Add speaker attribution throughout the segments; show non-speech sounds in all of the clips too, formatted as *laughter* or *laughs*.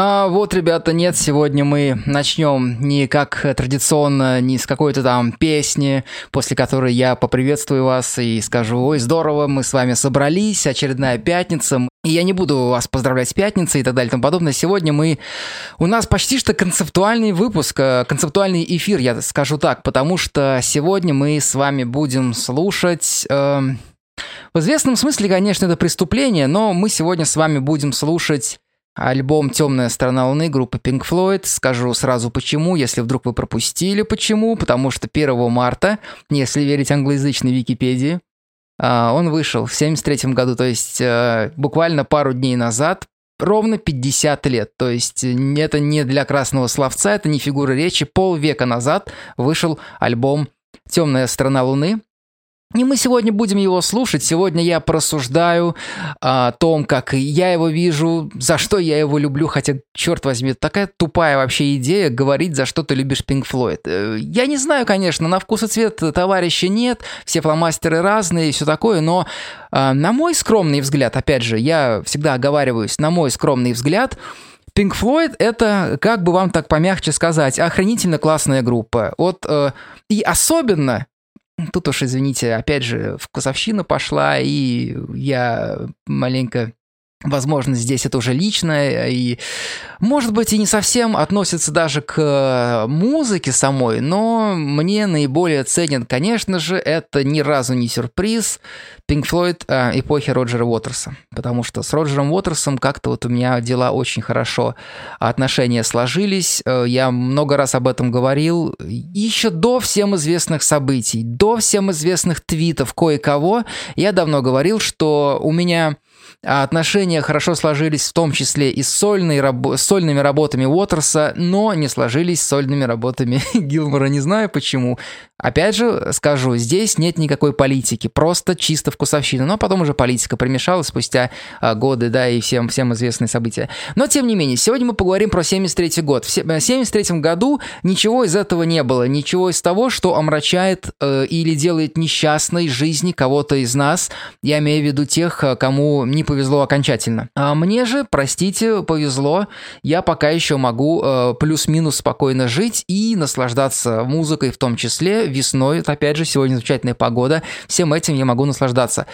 Speaker 1: А вот, ребята, нет, сегодня мы начнем не как традиционно, не с какой-то там песни, после которой я поприветствую вас и скажу, ой, здорово, мы с вами собрались, очередная пятница, и я не буду вас поздравлять с пятницей и так далее и тому подобное. Сегодня мы... У нас почти что концептуальный выпуск, э, концептуальный эфир, я скажу так, потому что сегодня мы с вами будем слушать... Э, в известном смысле, конечно, это преступление, но мы сегодня с вами будем слушать Альбом «Темная сторона Луны» группы Pink Floyd. Скажу сразу почему, если вдруг вы пропустили почему. Потому что 1 марта, если верить англоязычной Википедии, а, он вышел в 73 году, то есть э, буквально пару дней назад, ровно 50 лет. То есть это не для красного словца, это не фигура речи. Полвека назад вышел альбом «Темная сторона Луны». И мы сегодня будем его слушать. Сегодня я просуждаю о том, как я его вижу, за что я его люблю. Хотя, черт возьми, такая тупая вообще идея говорить, за что ты любишь Floyd. Э, я не знаю, конечно, на вкус и цвет товарища нет, все фломастеры разные и все такое, но э, на мой скромный взгляд, опять же, я всегда оговариваюсь, на мой скромный взгляд, Floyd это, как бы вам так помягче сказать, охранительно классная группа. Вот э, и особенно Тут уж, извините, опять же, вкусовщина пошла, и я маленько Возможно, здесь это уже личное, и, может быть, и не совсем относится даже к музыке самой, но мне наиболее ценен, конечно же, это ни разу не сюрприз Pink Floyd э, эпохи Роджера Уотерса, потому что с Роджером Уотерсом как-то вот у меня дела очень хорошо, отношения сложились, э, я много раз об этом говорил, еще до всем известных событий, до всем известных твитов кое-кого, я давно говорил, что у меня а отношения хорошо сложились в том числе и с сольной рабо- сольными работами Уотерса, но не сложились с сольными работами *laughs* Гилмора. Не знаю почему. Опять же, скажу, здесь нет никакой политики, просто чисто вкусовщина. Но потом уже политика примешалась спустя а, годы, да, и всем, всем известные события. Но, тем не менее, сегодня мы поговорим про 73 год. В 73 году ничего из этого не было, ничего из того, что омрачает э, или делает несчастной жизни кого-то из нас. Я имею в виду тех, э, кому не повезло окончательно. А мне же, простите, повезло. Я пока еще могу э, плюс-минус спокойно жить и наслаждаться музыкой в том числе, весной, опять же, сегодня замечательная погода, всем этим я могу наслаждаться.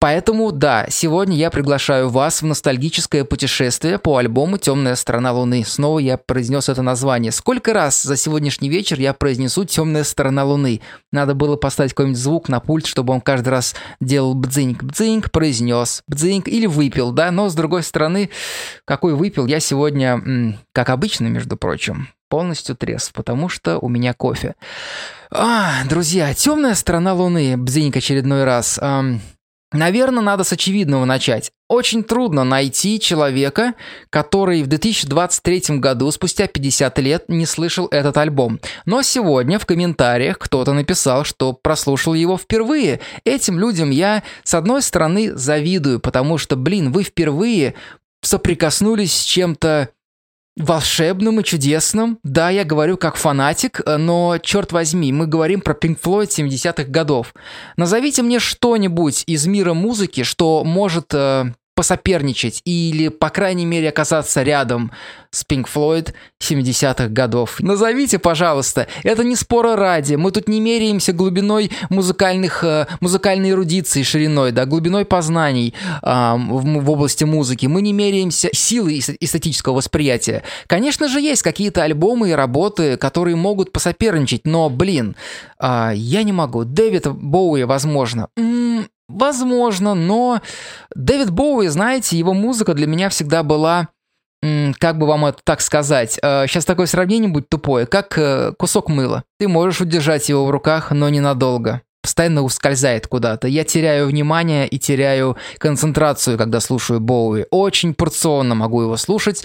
Speaker 1: Поэтому, да, сегодня я приглашаю вас в ностальгическое путешествие по альбому «Темная сторона Луны». Снова я произнес это название. Сколько раз за сегодняшний вечер я произнесу «Темная сторона Луны»? Надо было поставить какой-нибудь звук на пульт, чтобы он каждый раз делал бдзиньк, бдзиньк, произнес, бдзиньк или выпил, да? Но, с другой стороны, какой выпил, я сегодня, как обычно, между прочим, полностью трезв, потому что у меня кофе. А, друзья, темная сторона Луны, бзиньк очередной раз. Эм, наверное, надо с очевидного начать. Очень трудно найти человека, который в 2023 году, спустя 50 лет, не слышал этот альбом. Но сегодня в комментариях кто-то написал, что прослушал его впервые. Этим людям я, с одной стороны, завидую, потому что, блин, вы впервые соприкоснулись с чем-то волшебным и чудесным. Да, я говорю как фанатик, э, но, черт возьми, мы говорим про Pink Floyd 70-х годов. Назовите мне что-нибудь из мира музыки, что может э, посоперничать или, по крайней мере, оказаться рядом с Pink Floyd 70-х годов. Назовите, пожалуйста. Это не спора ради. Мы тут не меряемся глубиной музыкальных, э, музыкальной эрудиции, шириной, да, глубиной познаний э, в, в области музыки. Мы не меряемся силой эстетического восприятия. Конечно же, есть какие-то альбомы и работы, которые могут посоперничать, но, блин, э, я не могу. Дэвид Боуи, возможно. М-м, Возможно, но Дэвид Боуи, знаете, его музыка для меня всегда была, как бы вам это так сказать, сейчас э, такое сравнение будет тупое, как э, кусок мыла. Ты можешь удержать его в руках, но ненадолго. Постоянно ускользает куда-то. Я теряю внимание и теряю концентрацию, когда слушаю Боуи. Очень порционно могу его слушать.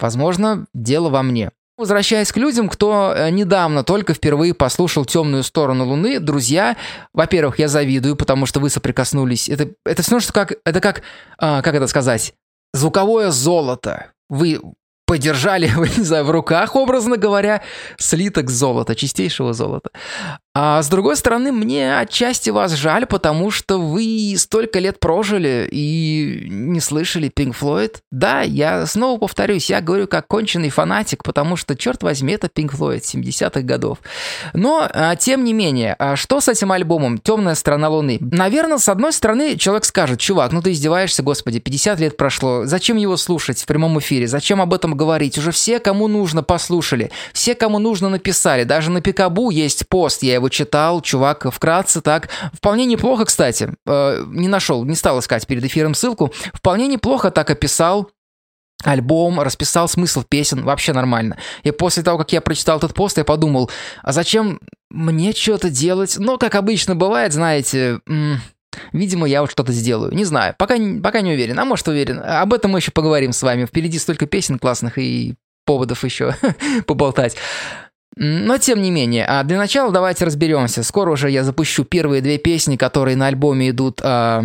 Speaker 1: Возможно, дело во мне. Возвращаясь к людям, кто э, недавно только впервые послушал «Темную сторону Луны», друзья, во-первых, я завидую, потому что вы соприкоснулись. Это, это все равно, что как, это как, а, как это сказать, звуковое золото. Вы подержали, *laughs* не знаю, в руках, образно говоря, слиток золота, чистейшего золота. А с другой стороны, мне отчасти вас жаль, потому что вы столько лет прожили и не слышали Pink Floyd. Да, я снова повторюсь, я говорю как конченый фанатик, потому что, черт возьми, это Pink Floyd 70-х годов. Но, а, тем не менее, а что с этим альбомом «Темная сторона Луны»? Наверное, с одной стороны, человек скажет, чувак, ну ты издеваешься, господи, 50 лет прошло, зачем его слушать в прямом эфире, зачем об этом говорить? Уже все, кому нужно, послушали, все, кому нужно, написали. Даже на Пикабу есть пост, я его читал, чувак вкратце так. Вполне неплохо, кстати. Э, не нашел, не стал искать перед эфиром ссылку. Вполне неплохо так описал альбом, расписал смысл песен, вообще нормально. И после того, как я прочитал этот пост, я подумал, а зачем мне что-то делать? Но, как обычно бывает, знаете, Видимо, я вот что-то сделаю. Не знаю. Пока, пока не уверен. А может, уверен. Об этом мы еще поговорим с вами. Впереди столько песен классных и поводов еще *laughs* поболтать. Но тем не менее, а для начала давайте разберемся. Скоро уже я запущу первые две песни, которые на альбоме идут. А,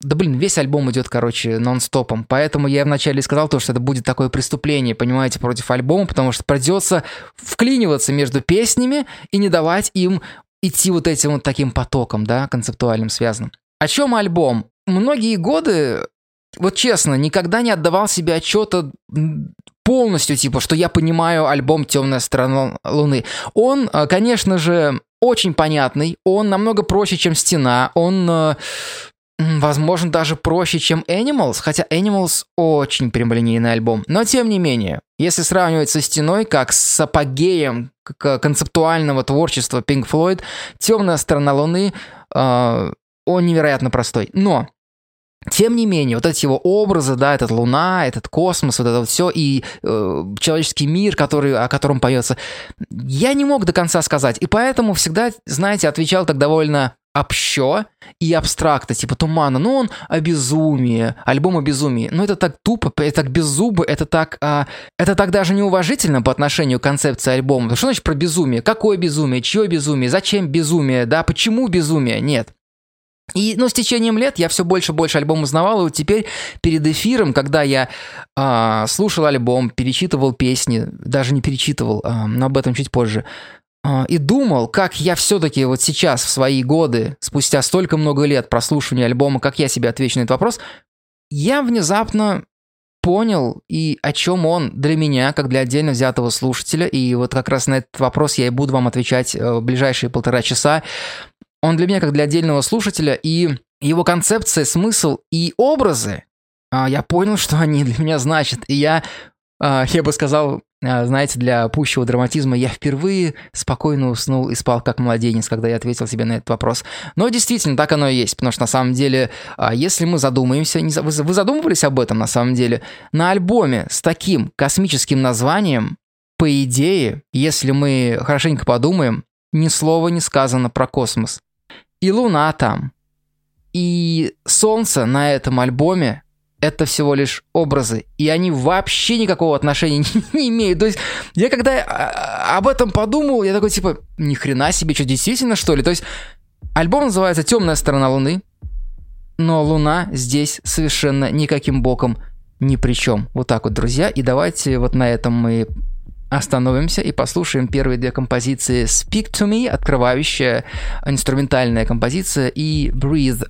Speaker 1: да блин, весь альбом идет, короче, нон-стопом. Поэтому я вначале сказал то, что это будет такое преступление, понимаете, против альбома, потому что придется вклиниваться между песнями и не давать им идти вот этим вот таким потоком, да, концептуальным связанным. О чем альбом? Многие годы вот честно, никогда не отдавал себе отчета полностью, типа, что я понимаю альбом «Темная сторона Луны». Он, э, конечно же, очень понятный, он намного проще, чем «Стена», он, э, возможно, даже проще, чем «Animals», хотя «Animals» очень прямолинейный альбом. Но, тем не менее, если сравнивать со «Стеной», как с апогеем концептуального творчества Pink Floyd, «Темная сторона Луны», э, он невероятно простой. Но тем не менее, вот эти его образы, да, этот Луна, этот космос, вот это вот все, и э, человеческий мир, который, о котором поется, я не мог до конца сказать. И поэтому всегда, знаете, отвечал так довольно общо и абстрактно, типа тумана. Ну, он о безумии, альбом о безумии. Но это так тупо, это так беззубо, это так, а, это так даже неуважительно по отношению к концепции альбома. Что значит про безумие? Какое безумие? Чье безумие? Зачем безумие? Да, почему безумие? Нет. И, ну, с течением лет я все больше и больше альбом узнавал, и вот теперь перед эфиром, когда я э, слушал альбом, перечитывал песни, даже не перечитывал, э, но об этом чуть позже, и думал, как я все-таки вот сейчас, в свои годы, спустя столько много лет прослушивания альбома, как я себе отвечу на этот вопрос, я внезапно понял, и о чем он для меня, как для отдельно взятого слушателя, и вот как раз на этот вопрос я и буду вам отвечать э, в ближайшие полтора часа, он для меня как для отдельного слушателя, и его концепция, смысл и образы, а, я понял, что они для меня значат. И я, а, я бы сказал, а, знаете, для пущего драматизма, я впервые спокойно уснул и спал как младенец, когда я ответил себе на этот вопрос. Но действительно, так оно и есть, потому что на самом деле, если мы задумаемся, вы задумывались об этом на самом деле, на альбоме с таким космическим названием, по идее, если мы хорошенько подумаем, ни слова не сказано про космос. И Луна там. И Солнце на этом альбоме это всего лишь образы, и они вообще никакого отношения *laughs* не, имеют. То есть я когда а, об этом подумал, я такой типа, ни хрена себе, что действительно что ли? То есть альбом называется «Темная сторона Луны», но Луна здесь совершенно никаким боком ни при чем. Вот так вот, друзья. И давайте вот на этом мы Остановимся и послушаем первые две композиции Speak to Me, открывающая инструментальная композиция, и Breathe,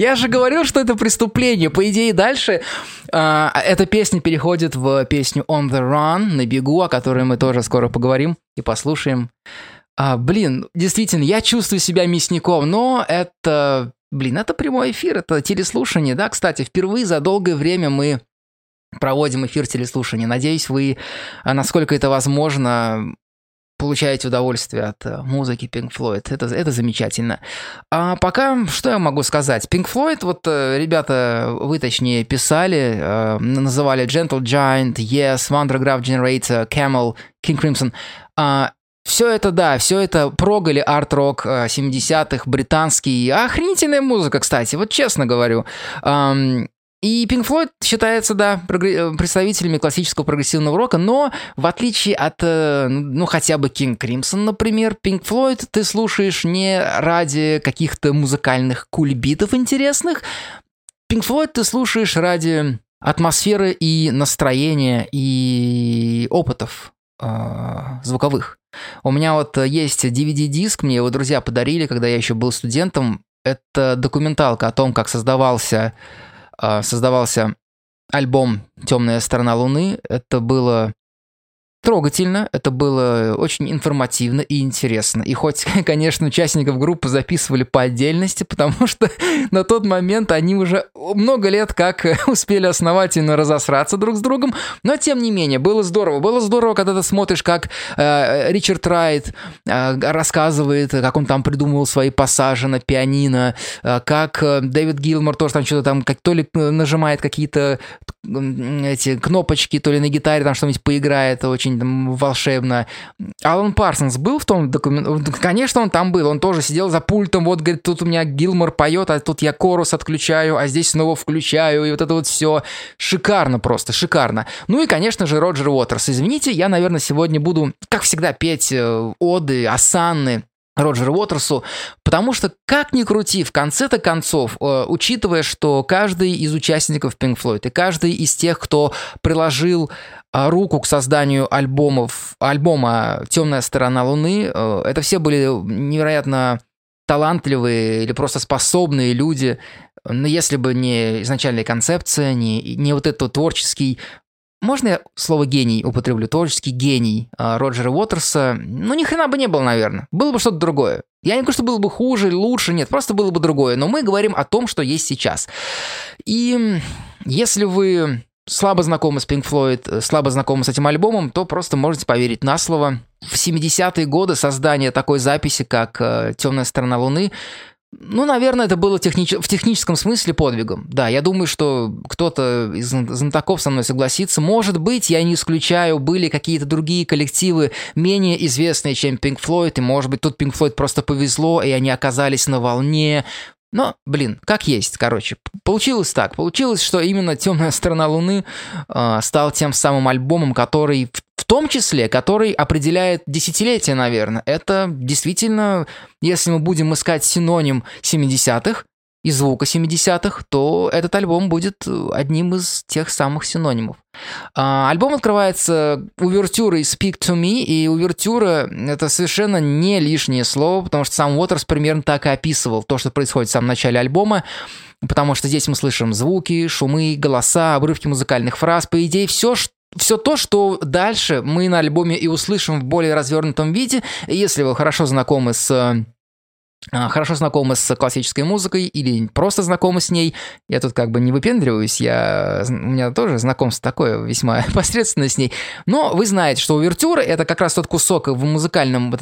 Speaker 1: Я же говорил, что это преступление. По идее, дальше а, эта песня переходит в песню On the Run, на бегу, о которой мы тоже скоро поговорим и послушаем. А, блин, действительно, я чувствую себя мясником, но это, блин, это прямой эфир, это телеслушание, да, кстати, впервые за долгое время мы проводим эфир телеслушания. Надеюсь, вы, а, насколько это возможно, получаете удовольствие от э, музыки Pink Floyd. Это, это замечательно. А пока, что я могу сказать? Pink Floyd, вот э, ребята, вы точнее писали, э, называли Gentle Giant, Yes, Wondergraph Generator, Camel, King Crimson. А, все это, да, все это прог или арт-рок э, 70-х, британский. Охренительная музыка, кстати, вот честно говорю. Ам, и Pink Floyd считается, да, э, представителями классического прогрессивного рока, но в отличие от, э, ну, хотя бы King Crimson, например, Pink Floyd ты слушаешь не ради каких-то музыкальных кульбитов интересных, Pink Floyd ты слушаешь ради атмосферы и настроения и опытов э, звуковых. У меня вот есть DVD-диск, мне его друзья подарили, когда я еще был студентом. Это документалка о том, как создавался, создавался альбом «Темная сторона Луны». Это было трогательно, это было очень информативно и интересно. И хоть, *laughs* конечно, участников группы записывали по отдельности, потому что *laughs* на тот момент они уже много лет как *laughs* успели основательно разосраться друг с другом, но тем не менее, было здорово. Было здорово, когда ты смотришь, как э, Ричард Райт э, рассказывает, как он там придумывал свои пассажи на пианино, э, как э, Дэвид Гилмор тоже там что-то там, как то ли нажимает какие-то м, эти кнопочки, то ли на гитаре там что-нибудь поиграет, очень там волшебно. Алан Парсонс был в том документе? Конечно, он там был. Он тоже сидел за пультом, вот, говорит, тут у меня Гилмор поет, а тут я корус отключаю, а здесь снова включаю, и вот это вот все. Шикарно просто, шикарно. Ну и, конечно же, Роджер Уотерс. Извините, я, наверное, сегодня буду, как всегда, петь э, оды, осанны, Роджеру Уотерсу, потому что, как ни крути, в конце-то концов, э, учитывая, что каждый из участников Pink Floyd и каждый из тех, кто приложил руку к созданию альбомов, альбома «Темная сторона Луны», э, это все были невероятно талантливые или просто способные люди, но если бы не изначальная концепция, не, не вот этот творческий можно я слово гений употреблю? Творческий гений а, Роджера Уотерса? Ну, ни хрена бы не было, наверное. Было бы что-то другое. Я не говорю, что было бы хуже или лучше, нет, просто было бы другое. Но мы говорим о том, что есть сейчас. И если вы слабо знакомы с Pink Floyd, слабо знакомы с этим альбомом, то просто можете поверить на слово. В 70-е годы создание такой записи, как «Темная сторона Луны», ну, наверное, это было технич... в техническом смысле подвигом. Да, я думаю, что кто-то из знатоков со мной согласится. Может быть, я не исключаю, были какие-то другие коллективы менее известные, чем Pink Floyd, и, может быть, тут Pink Floyd просто повезло, и они оказались на волне. Но, блин, как есть, короче. Получилось так. Получилось, что именно «Темная сторона Луны» э, стал тем самым альбомом, который, в, в том числе, который определяет десятилетие, наверное. Это действительно, если мы будем искать синоним 70-х, и звука 70-х, то этот альбом будет одним из тех самых синонимов. А, альбом открывается увертюрой «Speak to me», и увертюра — это совершенно не лишнее слово, потому что сам Уотерс примерно так и описывал то, что происходит в самом начале альбома, потому что здесь мы слышим звуки, шумы, голоса, обрывки музыкальных фраз, по идее, все, что все то, что дальше мы на альбоме и услышим в более развернутом виде, если вы хорошо знакомы с а, хорошо знакомы с классической музыкой или просто знакомы с ней. Я тут как бы не выпендриваюсь, я, у меня тоже знакомство такое весьма *laughs* посредственное с ней. Но вы знаете, что увертюра — это как раз тот кусок в музыкальном,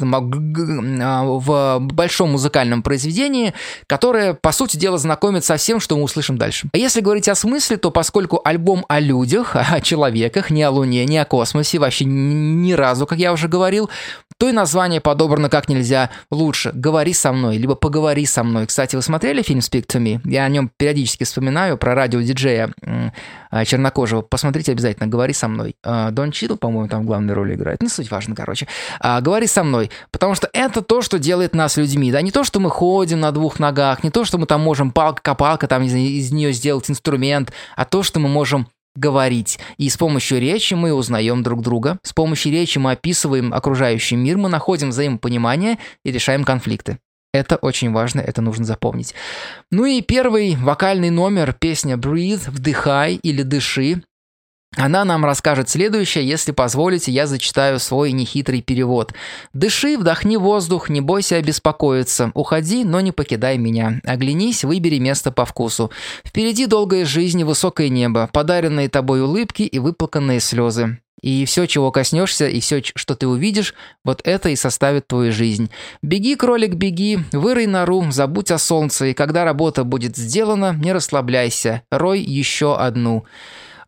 Speaker 1: а, в большом музыкальном произведении, которое, по сути дела, знакомит со всем, что мы услышим дальше. А если говорить о смысле, то поскольку альбом о людях, *laughs* о человеках, не о Луне, не о космосе, вообще ни разу, как я уже говорил, то и название подобрано как нельзя лучше. «Говори со мной», либо «Поговори со мной». Кстати, вы смотрели фильм «Speak to me»? Я о нем периодически вспоминаю, про радиодиджея а, чернокожего. Посмотрите обязательно «Говори со мной». А, Дон Чидл, по-моему, там в главной роли играет. Не суть важно, короче. А, «Говори со мной», потому что это то, что делает нас людьми. Да, не то, что мы ходим на двух ногах, не то, что мы там можем палка-копалка там из, из нее сделать инструмент, а то, что мы можем говорить. И с помощью речи мы узнаем друг друга. С помощью речи мы описываем окружающий мир, мы находим взаимопонимание и решаем конфликты. Это очень важно, это нужно запомнить. Ну и первый вокальный номер, песня «Breathe», «Вдыхай» или «Дыши», она нам расскажет следующее, если позволите, я зачитаю свой нехитрый перевод. «Дыши, вдохни воздух, не бойся обеспокоиться. Уходи, но не покидай меня. Оглянись, выбери место по вкусу. Впереди долгая жизнь и высокое небо, подаренные тобой улыбки и выплаканные слезы. И все, чего коснешься, и все, что ты увидишь, вот это и составит твою жизнь. Беги, кролик, беги, вырой нору, забудь о солнце, и когда работа будет сделана, не расслабляйся, рой еще одну».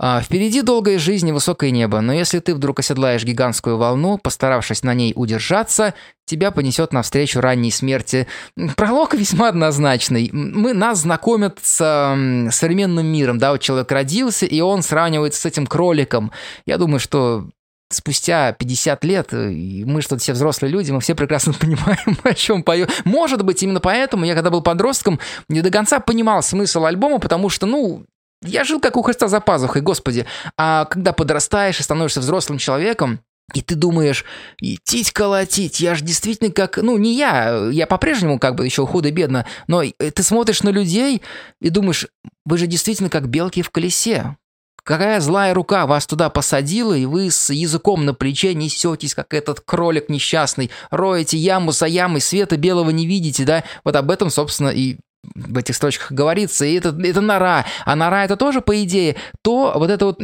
Speaker 1: А, впереди долгая жизнь и высокое небо, но если ты вдруг оседлаешь гигантскую волну, постаравшись на ней удержаться, тебя понесет навстречу ранней смерти. Пролог весьма однозначный. Мы, нас знакомят с э, современным миром, да, вот человек родился, и он сравнивается с этим кроликом. Я думаю, что спустя 50 лет, мы что-то все взрослые люди, мы все прекрасно *laughs* понимаем, о чем поет. Может быть, именно поэтому я, когда был подростком, не до конца понимал смысл альбома, потому что, ну, я жил как у Христа за пазухой, господи. А когда подрастаешь и становишься взрослым человеком, и ты думаешь, идти колотить, я же действительно как... Ну, не я, я по-прежнему как бы еще худо-бедно, но ты смотришь на людей и думаешь, вы же действительно как белки в колесе. Какая злая рука вас туда посадила, и вы с языком на плече несетесь, как этот кролик несчастный, роете яму за ямой, света белого не видите, да? Вот об этом, собственно, и в этих строчках говорится, и это, это нора. А нора это тоже, по идее, то вот это вот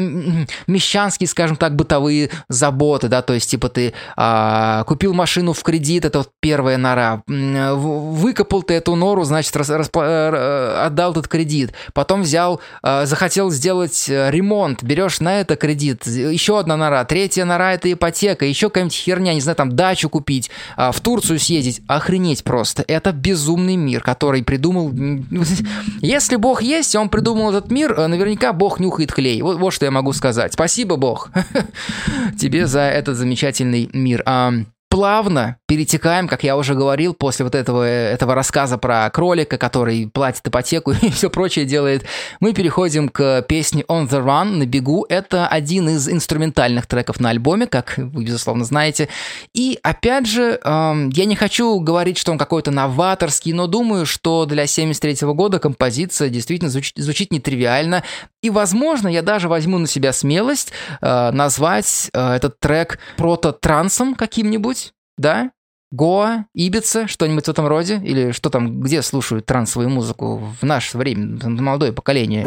Speaker 1: мещанские, скажем так, бытовые заботы, да, то есть, типа, ты а, купил машину в кредит, это вот первая нора. Выкопал ты эту нору, значит, рас, расп, э, отдал этот кредит. Потом взял, а, захотел сделать э, ремонт, берешь на это кредит. Еще одна нора. Третья нора это ипотека. Еще какая-нибудь херня, не знаю, там дачу купить, а, в Турцию съездить. Охренеть просто. Это безумный мир, который придумал *laughs* если Бог есть, он придумал этот мир, э, наверняка Бог нюхает клей. Вот, вот что я могу сказать. Спасибо, Бог, *laughs* тебе за этот замечательный мир плавно перетекаем, как я уже говорил, после вот этого, этого рассказа про кролика, который платит ипотеку *laughs* и все прочее делает, мы переходим к песне On the Run, на бегу. Это один из инструментальных треков на альбоме, как вы, безусловно, знаете. И, опять же, эм, я не хочу говорить, что он какой-то новаторский, но думаю, что для 73 года композиция действительно звучит, звучит нетривиально. И, возможно, я даже возьму на себя смелость э, назвать э, этот трек прото-трансом каким-нибудь, да? Гоа, Ибица, что-нибудь в этом роде? Или что там, где слушают трансовую музыку в наше время, молодое поколение?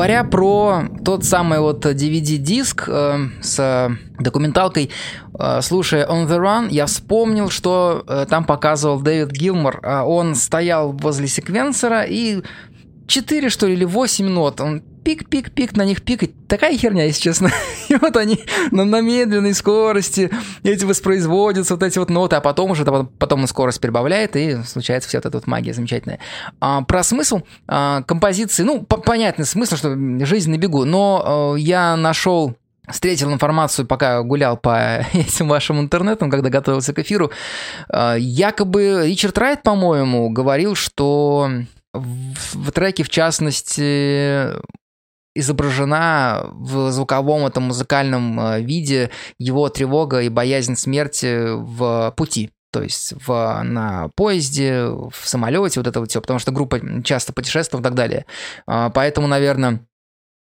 Speaker 1: Говоря про тот самый вот DVD-диск э, с документалкой, э, слушая On The Run, я вспомнил, что э, там показывал Дэвид Гилмор. А Он стоял возле секвенсора и 4, что ли, или 8 нот. Он пик-пик-пик на них пикать. Такая херня, если честно. *laughs* И вот они на, на медленной скорости эти воспроизводятся, вот эти вот ноты, а потом уже потом, скорость прибавляет, и случается вся вот эта вот магия замечательная. А, про смысл а, композиции, ну, по- понятный смысл, что жизнь на бегу, но э, я нашел Встретил информацию, пока гулял по *laughs* этим вашим интернетам, когда готовился к эфиру. Э, Якобы Ричард Райт, по-моему, говорил, что в, в треке, в частности, изображена в звуковом этом музыкальном э, виде его тревога и боязнь смерти в пути. То есть в, на поезде, в самолете, вот это вот все, потому что группа часто путешествует и так далее. А, Поэтому, наверное,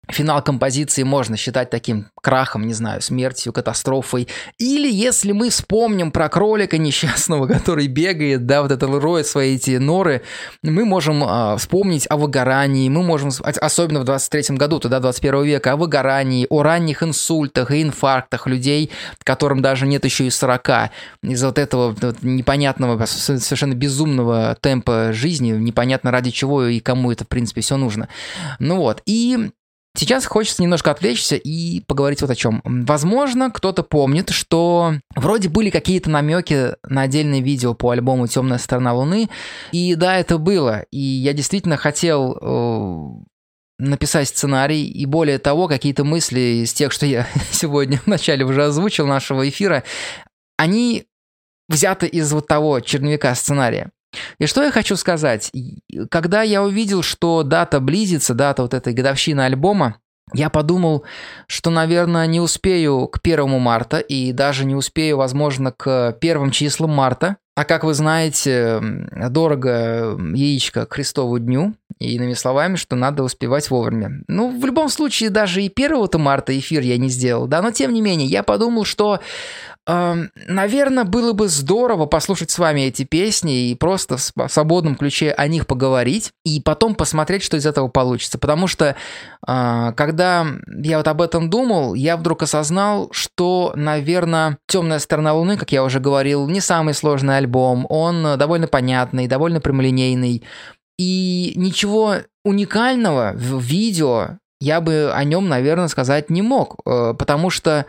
Speaker 1: финал композиции можно считать таким крахом, не знаю, смертью, катастрофой. Или если мы вспомним про кролика несчастного, *laughs* который бегает, да, вот это роет свои эти норы, мы можем а, вспомнить о выгорании, мы можем, особенно в 23 году, туда 21 века, о выгорании, о ранних инсультах и инфарктах людей, которым даже нет еще и 40. Из-за вот этого вот непонятного, совершенно безумного темпа жизни, непонятно ради чего и кому это, в принципе, все нужно. Ну вот, и Сейчас хочется немножко отвлечься и поговорить вот о чем. Возможно, кто-то помнит, что вроде были какие-то намеки на отдельное видео по альбому «Темная сторона Луны». И да, это было. И я действительно хотел э, написать сценарий, и более того, какие-то мысли из тех, что я *laughs* сегодня вначале уже озвучил нашего эфира, они взяты из вот того черновика сценария. И что я хочу сказать? Когда я увидел, что дата близится, дата вот этой годовщины альбома, я подумал, что, наверное, не успею к первому марта и даже не успею, возможно, к первым числам марта. А как вы знаете, дорого яичко к Христову дню. И иными словами, что надо успевать вовремя. Ну, в любом случае, даже и 1 марта эфир я не сделал, да, но тем не менее, я подумал, что Наверное, было бы здорово послушать с вами эти песни и просто в св- в свободном ключе о них поговорить, и потом посмотреть, что из этого получится. Потому что, э, когда я вот об этом думал, я вдруг осознал, что, наверное, «Темная сторона Луны», как я уже говорил, не самый сложный альбом. Он довольно понятный, довольно прямолинейный. И ничего уникального в видео я бы о нем, наверное, сказать не мог, э, потому что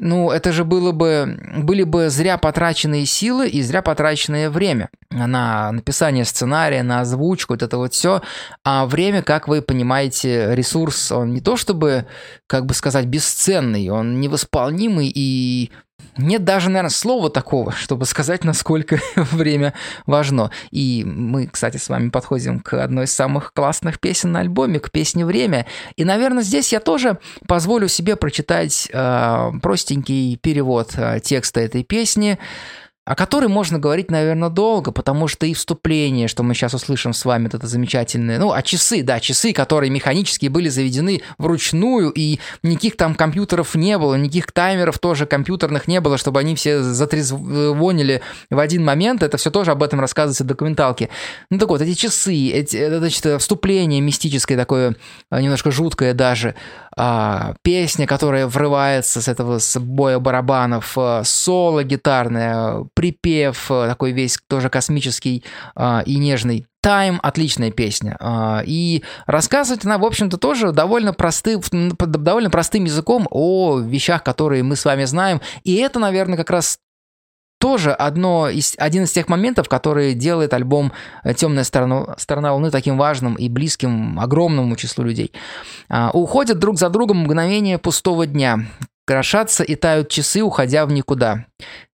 Speaker 1: ну, это же было бы, были бы зря потраченные силы и зря потраченное время на написание сценария, на озвучку, вот это вот все. А время, как вы понимаете, ресурс, он не то чтобы, как бы сказать, бесценный, он невосполнимый и нет даже, наверное, слова такого, чтобы сказать, насколько *laughs* время важно. И мы, кстати, с вами подходим к одной из самых классных песен на альбоме, к песне «Время». И, наверное, здесь я тоже позволю себе прочитать э, простенький перевод э, текста этой песни о которой можно говорить, наверное, долго, потому что и вступление, что мы сейчас услышим с вами, это замечательное, ну, а часы, да, часы, которые механически были заведены вручную, и никаких там компьютеров не было, никаких таймеров тоже компьютерных не было, чтобы они все затрезвонили в один момент, это все тоже об этом рассказывается в документалке. Ну, так вот, эти часы, эти, это, значит, вступление мистическое такое, немножко жуткое даже, а, песня, которая врывается с этого с боя барабанов, а, соло гитарное, припев а, такой весь тоже космический а, и нежный. Time – отличная песня. А, и рассказывает она, в общем-то, тоже довольно, просты, довольно простым языком о вещах, которые мы с вами знаем. И это, наверное, как раз тоже одно из, один из тех моментов, который делает альбом «Темная сторона, сторона Луны» таким важным и близким огромному числу людей. А, уходят друг за другом мгновения пустого дня. Крошатся и тают часы, уходя в никуда.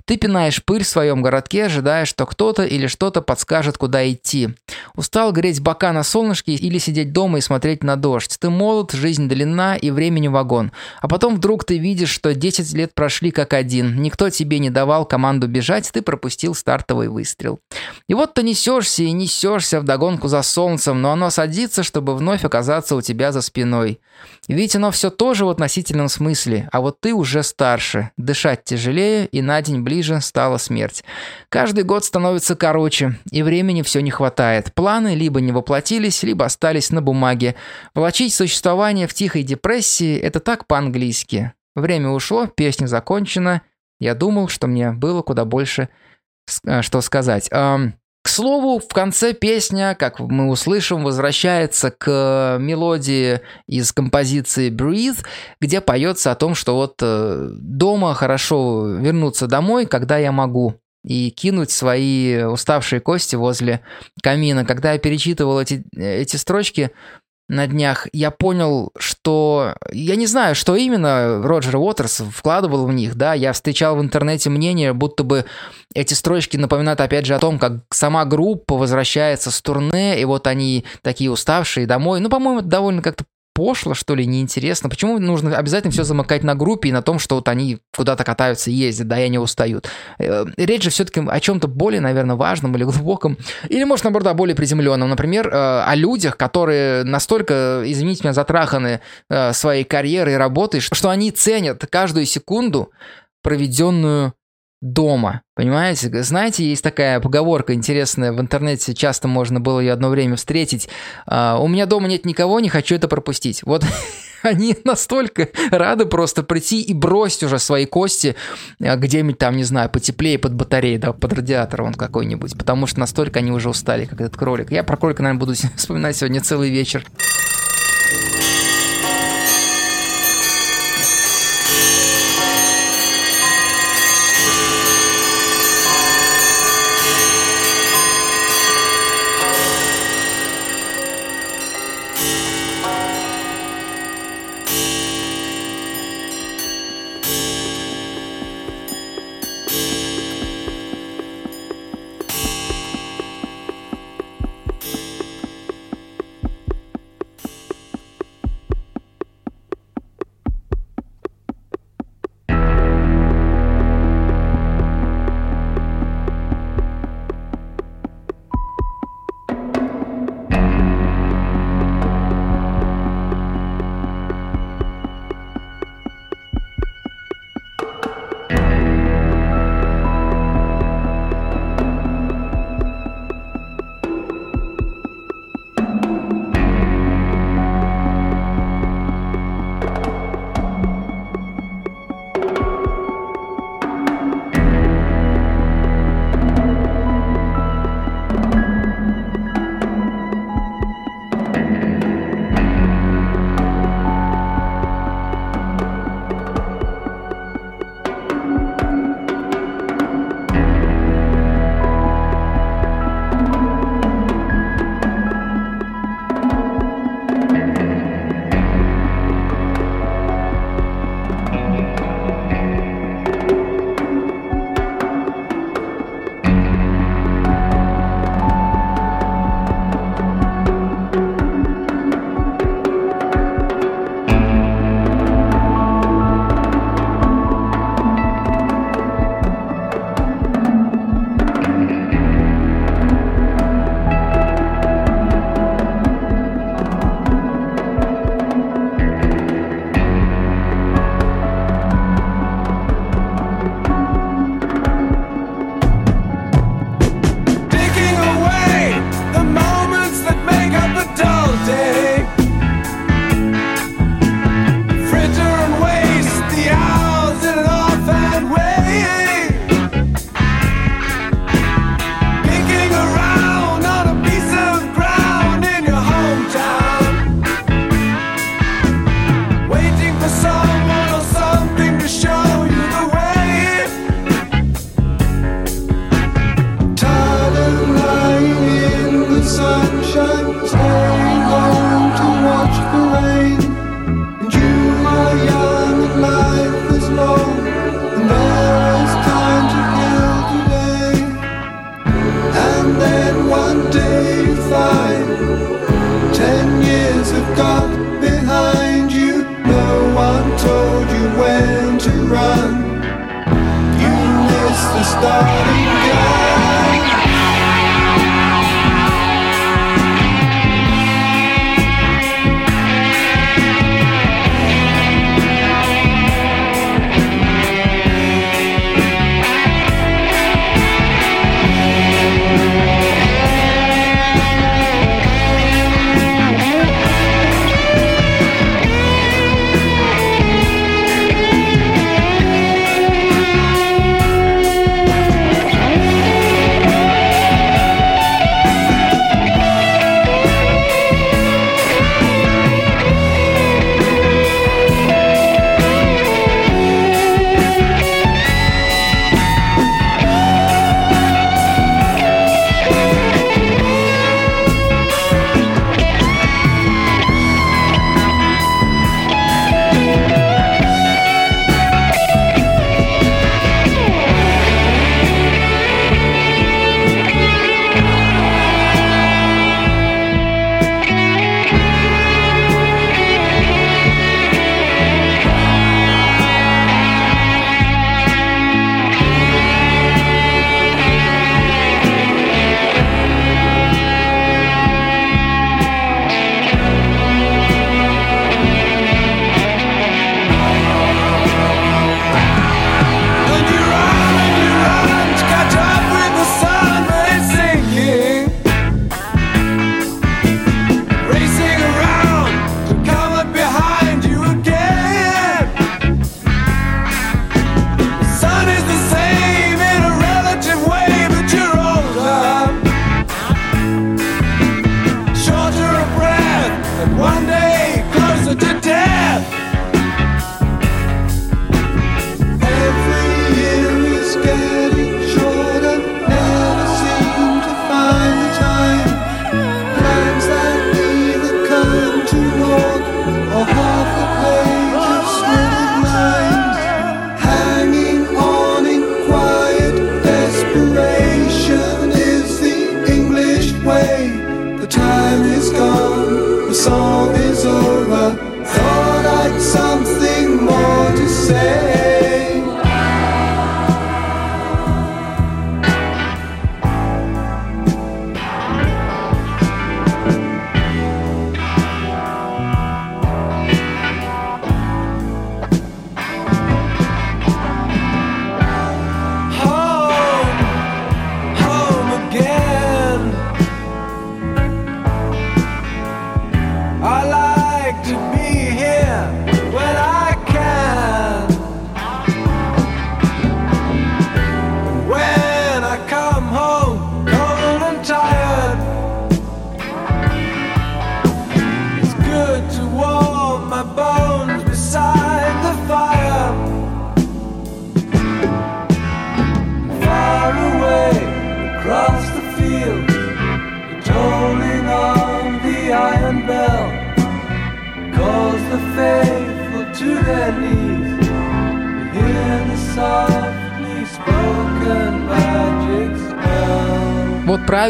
Speaker 1: Ты пинаешь пыль в своем городке, ожидая, что кто-то или что-то подскажет, куда идти. Устал греть бока на солнышке или сидеть дома и смотреть на дождь. Ты молод, жизнь длинна и времени вагон. А потом вдруг ты видишь, что 10 лет прошли как один. Никто тебе не давал команду бежать, ты пропустил стартовый выстрел. И вот ты несешься и несешься вдогонку за солнцем, но оно садится, чтобы вновь оказаться у тебя за спиной. Ведь оно все тоже в относительном смысле, а вот ты уже старше, дышать тяжелее и на день ближе стала смерть. Каждый год становится короче, и времени все не хватает. Планы либо не воплотились, либо остались на бумаге. Влачить существование в тихой депрессии – это так по-английски. Время ушло, песня закончена. Я думал, что мне было куда больше э, что сказать. К слову, в конце песня, как мы услышим, возвращается к мелодии из композиции Breathe, где поется о том, что вот э, дома хорошо вернуться домой, когда я могу и кинуть свои уставшие кости возле камина. Когда я перечитывал эти, эти строчки, на днях, я понял, что... Я не знаю, что именно Роджер Уотерс вкладывал в них, да, я встречал в интернете мнение, будто бы эти строчки напоминают опять же о том, как сама группа возвращается с турне, и вот они такие уставшие домой. Ну, по-моему, это довольно как-то пошло, что ли, неинтересно. Почему нужно обязательно все замыкать на группе и на том, что вот они куда-то катаются ездят, да, и они устают? Э, речь же все-таки о чем-то более, наверное, важном или глубоком. Или, может, наоборот, да, более приземленном. Например, э, о людях, которые настолько, извините меня, затраханы э, своей карьерой и работой, что они ценят каждую секунду, проведенную дома, понимаете? Знаете, есть такая поговорка интересная в интернете, часто можно было ее одно время встретить. А, у меня дома нет никого, не хочу это пропустить. Вот *laughs* они настолько рады просто прийти и бросить уже свои кости а, где-нибудь там, не знаю, потеплее под батареей, да, под радиатор он какой-нибудь, потому что настолько они уже устали, как этот кролик. Я про кролика, наверное, буду *laughs* вспоминать сегодня целый вечер.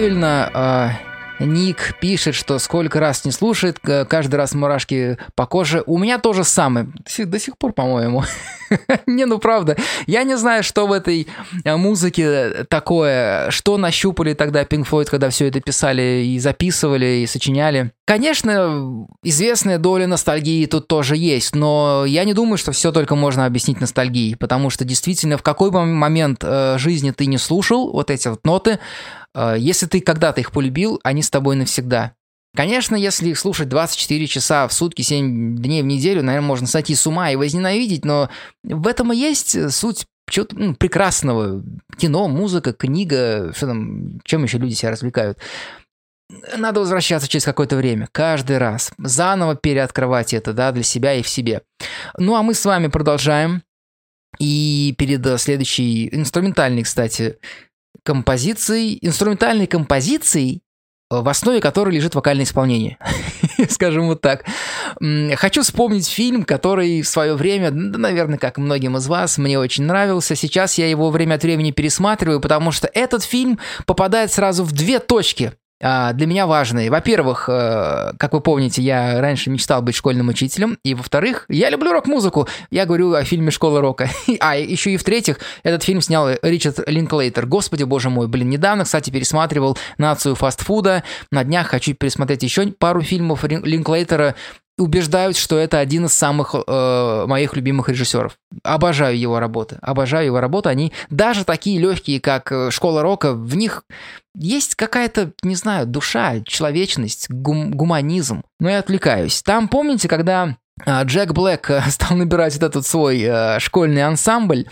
Speaker 1: Правильно, а, Ник пишет, что сколько раз не слушает, каждый раз мурашки по коже. У меня тоже самое. До сих пор, по-моему. *laughs* *laughs* Не, ну правда. Я не знаю, что в этой э, музыке такое, что нащупали тогда Pink Floyd, когда все это писали и записывали, и сочиняли. Конечно, известная доля ностальгии тут тоже есть, но я не думаю, что все только можно объяснить ностальгией, потому что действительно в какой бы момент э, жизни ты не слушал вот эти вот ноты, э, если ты когда-то их полюбил, они с тобой навсегда. Конечно, если их слушать 24 часа в сутки, 7 дней в неделю, наверное, можно сойти с ума и возненавидеть, но в этом и есть суть чего-то ну, прекрасного. Кино, музыка, книга, что там, чем еще люди себя развлекают. Надо возвращаться через какое-то время, каждый раз, заново переоткрывать это, да, для себя и в себе. Ну, а мы с вами продолжаем. И перед э, следующей инструментальной, кстати, композицией, инструментальной композицией в основе которой лежит вокальное исполнение. *laughs* Скажем вот так. Хочу вспомнить фильм, который в свое время, наверное, как многим из вас, мне очень нравился. Сейчас я его время от времени пересматриваю, потому что этот фильм попадает сразу в две точки для меня важные. Во-первых, э, как вы помните, я раньше мечтал быть школьным учителем, и во-вторых, я люблю рок-музыку. Я говорю о фильме «Школа рока». *laughs* А еще и в-третьих, этот фильм снял Ричард Линклейтер. Господи, боже мой, блин, недавно, кстати, пересматривал «Нацию фастфуда». На днях хочу пересмотреть еще пару фильмов Линклейтера убеждают, что это один из самых э, моих любимых режиссеров. Обожаю его работы. Обожаю его работы. Они даже такие легкие, как э, «Школа рока», в них есть какая-то, не знаю, душа, человечность, гум- гуманизм. Но я отвлекаюсь. Там, помните, когда Джек Блэк э, *laughs* стал набирать вот этот свой э, школьный ансамбль,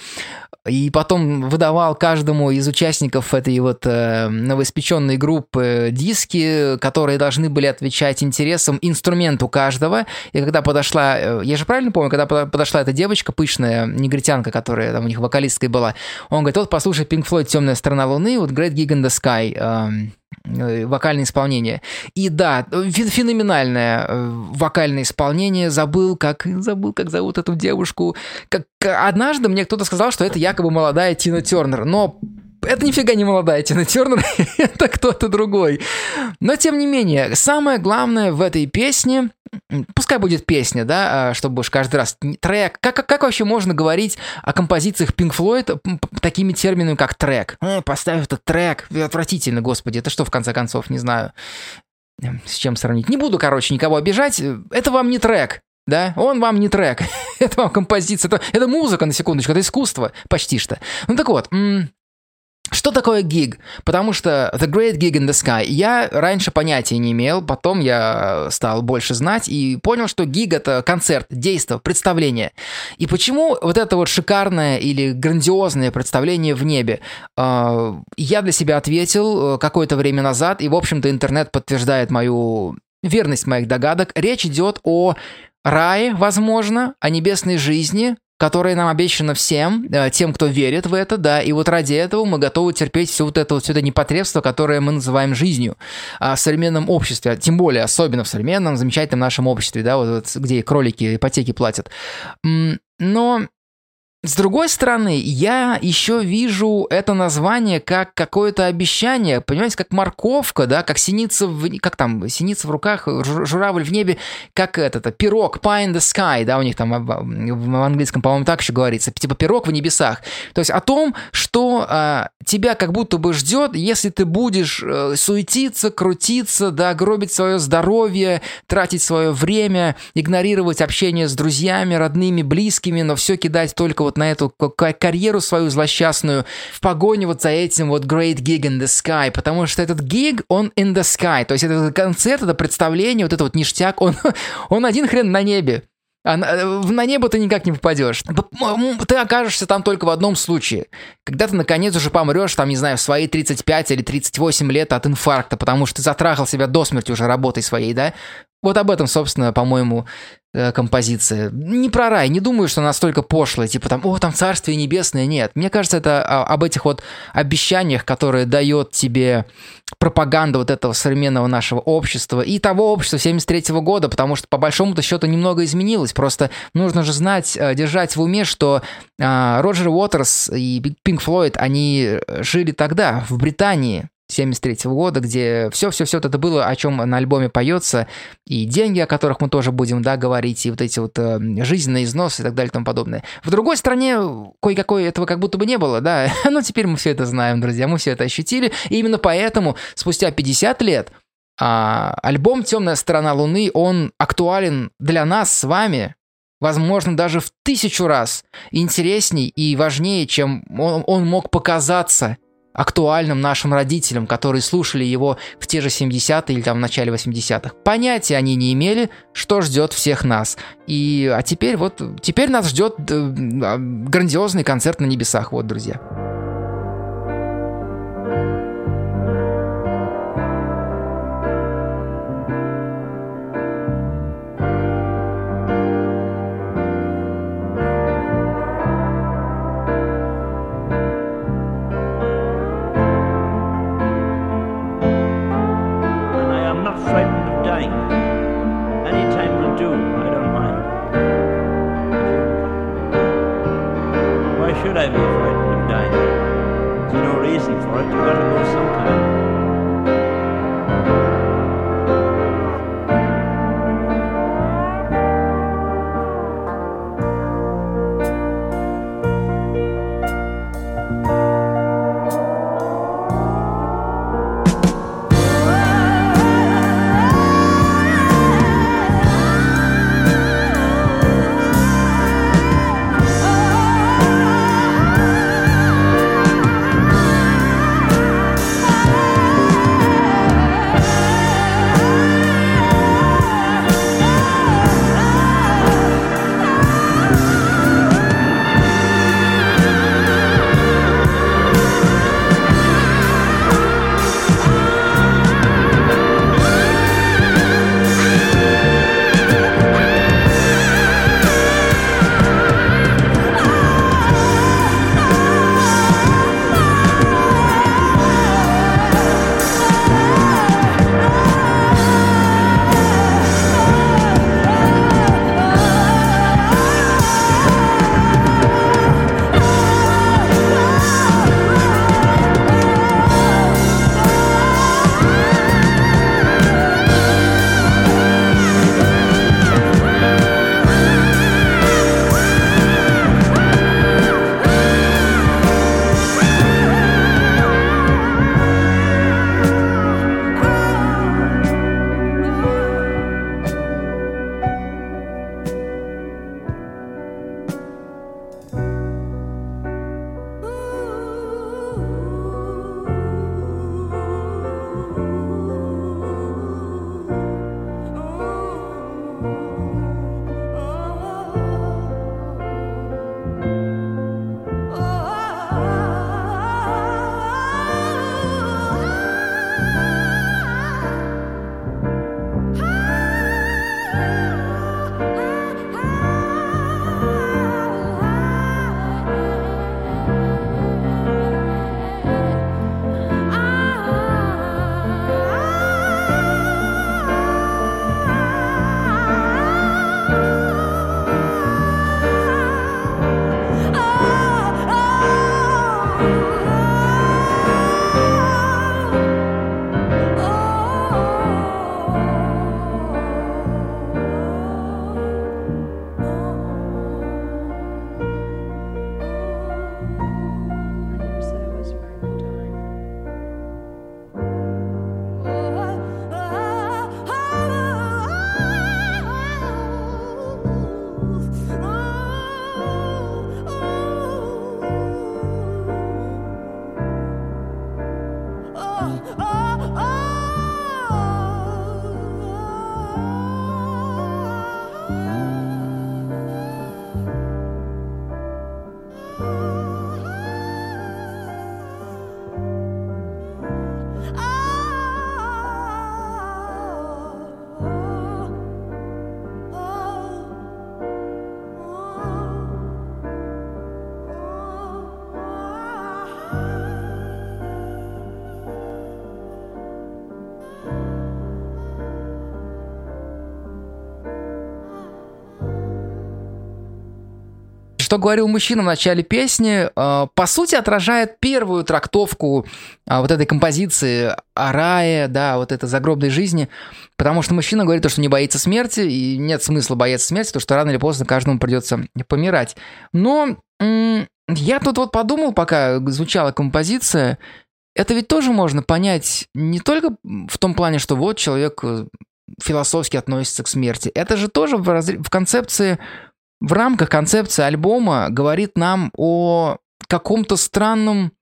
Speaker 1: и потом выдавал каждому из участников этой вот э, новоиспеченной группы диски, которые должны были отвечать интересам инструменту каждого. И когда подошла, э, я же правильно помню, когда подошла эта девочка пышная, негритянка, которая там у них вокалисткой была, он говорит, вот послушай Pink Floyd «Темная сторона Луны», вот Great Gig in the Sky, Э, вокальное исполнение. И да, феноменальное э, вокальное исполнение. Забыл, как забыл, как зовут эту девушку. Как однажды мне кто-то сказал, что это якобы молодая Тина Тернер, но это нифига не молодая Тина Тернер, *laughs* это кто-то другой. Но тем не менее, самое главное в этой песне Пускай будет песня, да, а, чтобы уж каждый раз трек. Как, как вообще можно говорить о композициях Pink Floyd такими терминами, как трек? Э, поставь этот трек. Отвратительно, господи, это что в конце концов, не знаю. С чем сравнить? Не буду, короче, никого обижать. Это вам не трек, да? Он вам не трек. *laughs* это вам композиция. Это, это музыка, на секундочку, это искусство почти что. Ну так вот, что такое гиг? Потому что The Great Gig in the Sky я раньше понятия не имел, потом я стал больше знать и понял, что гиг — это концерт, действо, представление. И почему вот это вот шикарное или грандиозное представление в небе? А, я для себя ответил э, какое-то время назад, и, в общем-то, интернет подтверждает мою верность моих догадок. Речь идет о рае, возможно, о небесной жизни, которое нам обещано всем, э, тем, кто верит в это, да, и вот ради этого мы готовы терпеть все вот это вот все это непотребство, которое мы называем жизнью а в современном обществе, тем более особенно в современном, замечательном нашем обществе, да, вот, вот где кролики ипотеки платят. Но с другой стороны, я еще вижу это название как какое-то обещание, понимаете, как морковка, да, как синица, в, как там, синица в руках, журавль в небе, как этот, пирог, pie in the sky, да, у них там в английском, по-моему, так еще говорится, типа пирог в небесах. То есть о том, что а, тебя как будто бы ждет, если ты будешь а, суетиться, крутиться, да, гробить свое здоровье, тратить свое время, игнорировать общение с друзьями, родными, близкими, но все кидать только вот на эту карьеру свою злосчастную в погоне вот за этим вот Great Gig in the Sky, потому что этот гиг, он in the sky, то есть этот концерт, это представление, вот этот вот ништяк, он, *laughs* он один хрен на небе. А на, на небо ты никак не попадешь. Ты окажешься там только в одном случае. Когда ты наконец уже помрешь, там, не знаю, в свои 35 или 38 лет от инфаркта, потому что ты затрахал себя до смерти уже работой своей, да? Вот об этом, собственно, по-моему, Э, композиция. Не про рай, не думаю, что настолько пошло, типа там, о, там царствие небесное, нет. Мне кажется, это об этих вот обещаниях, которые дает тебе пропаганда вот этого современного нашего общества и того общества 73 -го года, потому что по большому-то счету немного изменилось. Просто нужно же знать, э, держать в уме, что а, Роджер Уотерс и Пинк Флойд, они жили тогда, в Британии, 73 года, где все-все-все это было, о чем на альбоме поется, и деньги, о которых мы тоже будем, да, говорить, и вот эти вот э, жизненные износы и так далее и тому подобное. В другой стране кое-какой этого как будто бы не было, да, *laughs* но теперь мы все это знаем, друзья, мы все это ощутили, и именно поэтому спустя 50 лет а, альбом «Темная сторона Луны», он актуален для нас с вами, возможно, даже в тысячу раз интересней и важнее, чем он, он мог показаться – актуальным нашим родителям, которые слушали его в те же 70-е или там в начале 80-х. Понятия они не имели, что ждет всех нас. И, а теперь вот, теперь нас ждет э, а, грандиозный концерт на небесах, вот, друзья. Что говорил мужчина в начале песни, э, по сути отражает первую трактовку э, вот этой композиции о рае, да, вот этой загробной жизни, потому что мужчина говорит, то, что не боится смерти, и нет смысла бояться смерти, потому что рано или поздно каждому придется помирать. Но я тут вот подумал, пока звучала композиция, это ведь тоже можно понять не только в том плане, что вот человек э, философски относится к смерти, это же тоже в, разре- в концепции в рамках концепции альбома говорит нам о каком-то странном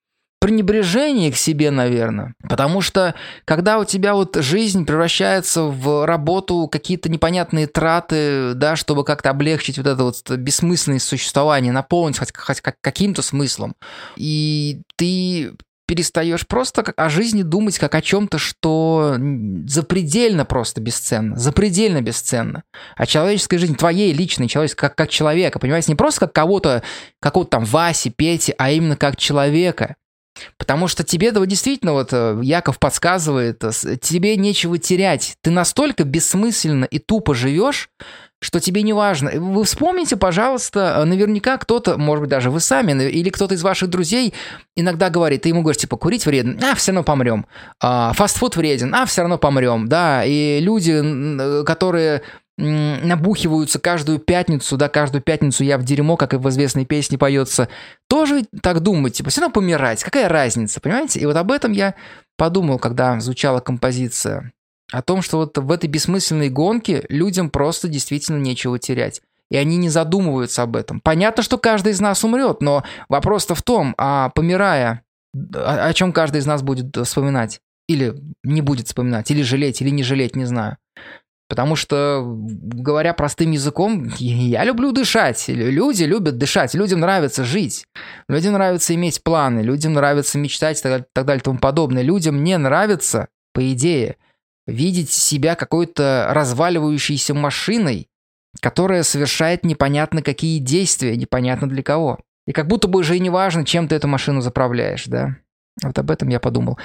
Speaker 1: пренебрежении к себе, наверное. Потому что когда у тебя вот жизнь превращается в работу, какие-то непонятные траты, да, чтобы как-то облегчить вот это вот бессмысленное существование, наполнить хоть, хоть как- каким-то смыслом, и ты перестаешь просто о жизни думать как о чем-то, что запредельно просто бесценно, запредельно бесценно. А человеческая жизнь, твоей личной, человеческой, как, как человека, понимаете, не просто как кого-то, какого-то там Васи, Пети, а именно как человека. Потому что тебе этого действительно, вот э, Яков подсказывает, э, тебе нечего терять. Ты настолько бессмысленно и тупо живешь, что тебе не важно. Вы вспомните, пожалуйста, наверняка кто-то, может быть, даже вы сами, или кто-то из ваших друзей иногда говорит, ты ему говоришь, типа, курить вредно, а, все равно помрем. А, фастфуд вреден, а, все равно помрем, да. И люди, которые набухиваются каждую пятницу, да, каждую пятницу я в дерьмо, как и в известной песне поется, тоже так думать, типа, все равно помирать, какая разница, понимаете? И вот об этом я подумал, когда звучала композиция. О том, что вот в этой бессмысленной гонке людям просто действительно нечего терять. И они не задумываются об этом. Понятно, что каждый из нас умрет, но вопрос-то в том, а помирая, о, о чем каждый из нас будет вспоминать? Или не будет вспоминать, или жалеть, или не жалеть, не знаю. Потому что, говоря простым языком, я люблю дышать. Люди любят дышать, людям нравится жить. Людям нравится иметь планы, людям нравится мечтать и так, так далее и тому подобное. Людям не нравится, по идее, видеть себя какой-то разваливающейся машиной, которая совершает непонятно какие действия, непонятно для кого. И как будто бы уже и не важно, чем ты эту машину заправляешь, да. Вот об этом я подумал.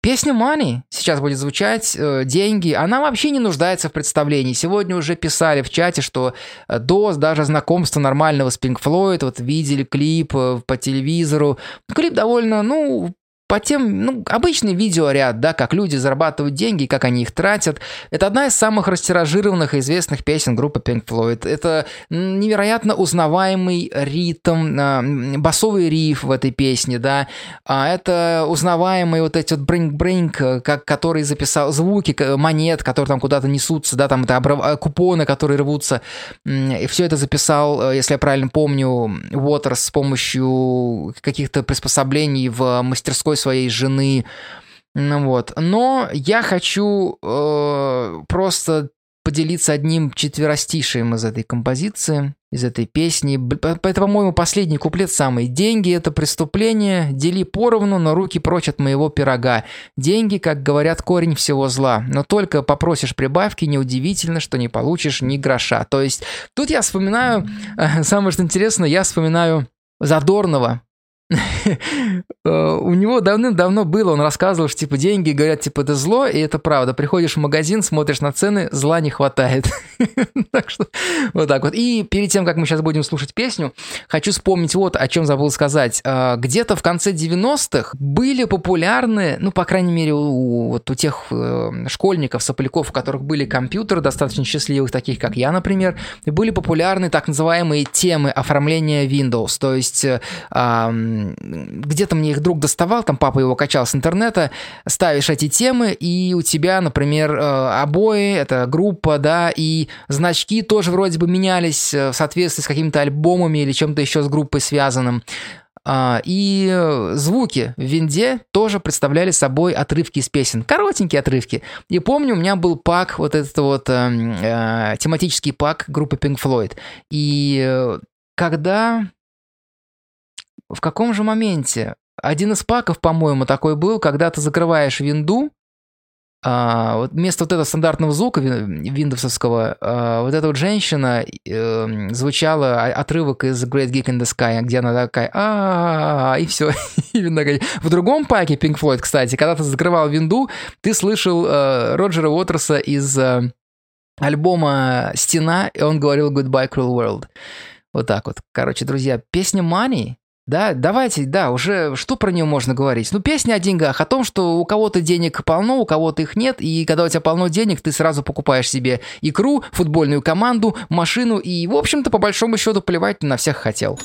Speaker 1: Песня Money сейчас будет звучать, э, деньги, она вообще не нуждается в представлении. Сегодня уже писали в чате, что э, до даже знакомства нормального с Pink Floyd, вот видели клип э, по телевизору. Клип довольно, ну, по тем, ну, обычный видеоряд, да, как люди зарабатывают деньги, как они их тратят. Это одна из самых растиражированных и известных песен группы Pink Floyd. Это невероятно узнаваемый ритм, а, басовый риф в этой песне, да. А это узнаваемые вот эти вот бринг-бринг, как, который записал звуки монет, которые там куда-то несутся, да, там это обрав... А, купоны, которые рвутся. И все это записал, э, если я правильно помню, Уотерс с помощью каких-то приспособлений в мастерской своей жены. Ну вот. Но я хочу э, просто поделиться одним четверостишием из этой композиции, из этой песни. Это, по-моему, последний куплет самый. «Деньги – это преступление, дели поровну, но руки прочь от моего пирога. Деньги, как говорят, корень всего зла. Но только попросишь прибавки, неудивительно, что не получишь ни гроша». То есть тут я вспоминаю, *laughs* самое что интересно, я вспоминаю Задорнова, *laughs* у него давным-давно было, он рассказывал, что типа деньги говорят, типа это зло, и это правда. Приходишь в магазин, смотришь на цены, зла не хватает. *laughs* так что вот так вот. И перед тем, как мы сейчас будем слушать песню, хочу вспомнить вот о чем забыл сказать. Э, где-то в конце 90-х были популярны, ну, по крайней мере, у, вот у тех э, школьников, сопляков, у которых были компьютеры, достаточно счастливых, таких как я, например, были популярны так называемые темы оформления Windows. То есть где-то мне их друг доставал, там папа его качал с интернета, ставишь эти темы, и у тебя, например, э, обои, это группа, да, и значки тоже вроде бы менялись э, в соответствии с какими-то альбомами или чем-то еще с группой связанным. А, и звуки в винде тоже представляли собой отрывки из песен. Коротенькие отрывки. И помню, у меня был пак, вот этот вот э, э, тематический пак группы Pink Floyd. И когда в каком же моменте? Один из паков, по-моему, такой был, когда ты закрываешь винду, а, вот вместо вот этого стандартного звука виндовсовского, а, вот эта вот женщина э, звучала отрывок из Great Geek in the Sky, где она такая а и все. *laughs* В другом паке Pink Floyd, кстати, когда ты закрывал винду, ты слышал э, Роджера Уотерса из э, альбома «Стена», и он говорил «Goodbye, Cruel World». Вот так вот. Короче, друзья, песня «Money» Да, давайте, да, уже что про нее можно говорить? Ну, песня о деньгах, о том, что у кого-то денег полно, у кого-то их нет, и когда у тебя полно денег, ты сразу покупаешь себе икру, футбольную команду, машину, и, в общем-то, по большому счету, плевать на всех хотел.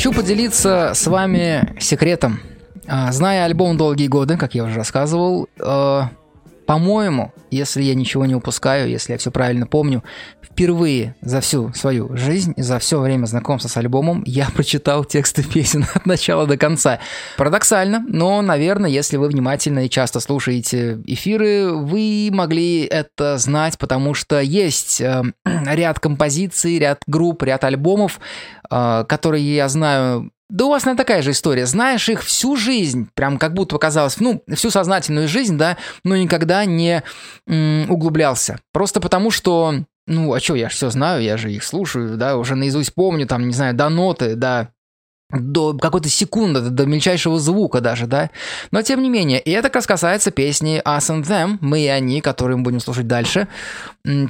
Speaker 1: Хочу поделиться с вами секретом. А, Зная альбом долгие годы, как я уже рассказывал, э, по-моему, если я ничего не упускаю, если я все правильно помню, впервые за всю свою жизнь, за все время знакомства с альбомом, я *laughs* прочитал тексты песен от начала до конца. Парадоксально, но, наверное, если вы внимательно и часто слушаете эфиры, вы могли это знать, потому что есть э, *clears throat* ряд композиций, ряд групп, ряд альбомов, э, которые я знаю Да у вас, наверное, такая же история. Знаешь их всю жизнь, прям как будто показалось, ну, всю сознательную жизнь, да, но никогда не м, углублялся. Просто потому, что, ну, а что, я же все знаю, я же их слушаю, да, уже наизусть помню, там, не знаю, до ноты, да, до какой-то секунды, до мельчайшего звука даже, да. Но тем не менее, и это как касается песни Us and Them, мы и они, которые мы будем слушать дальше.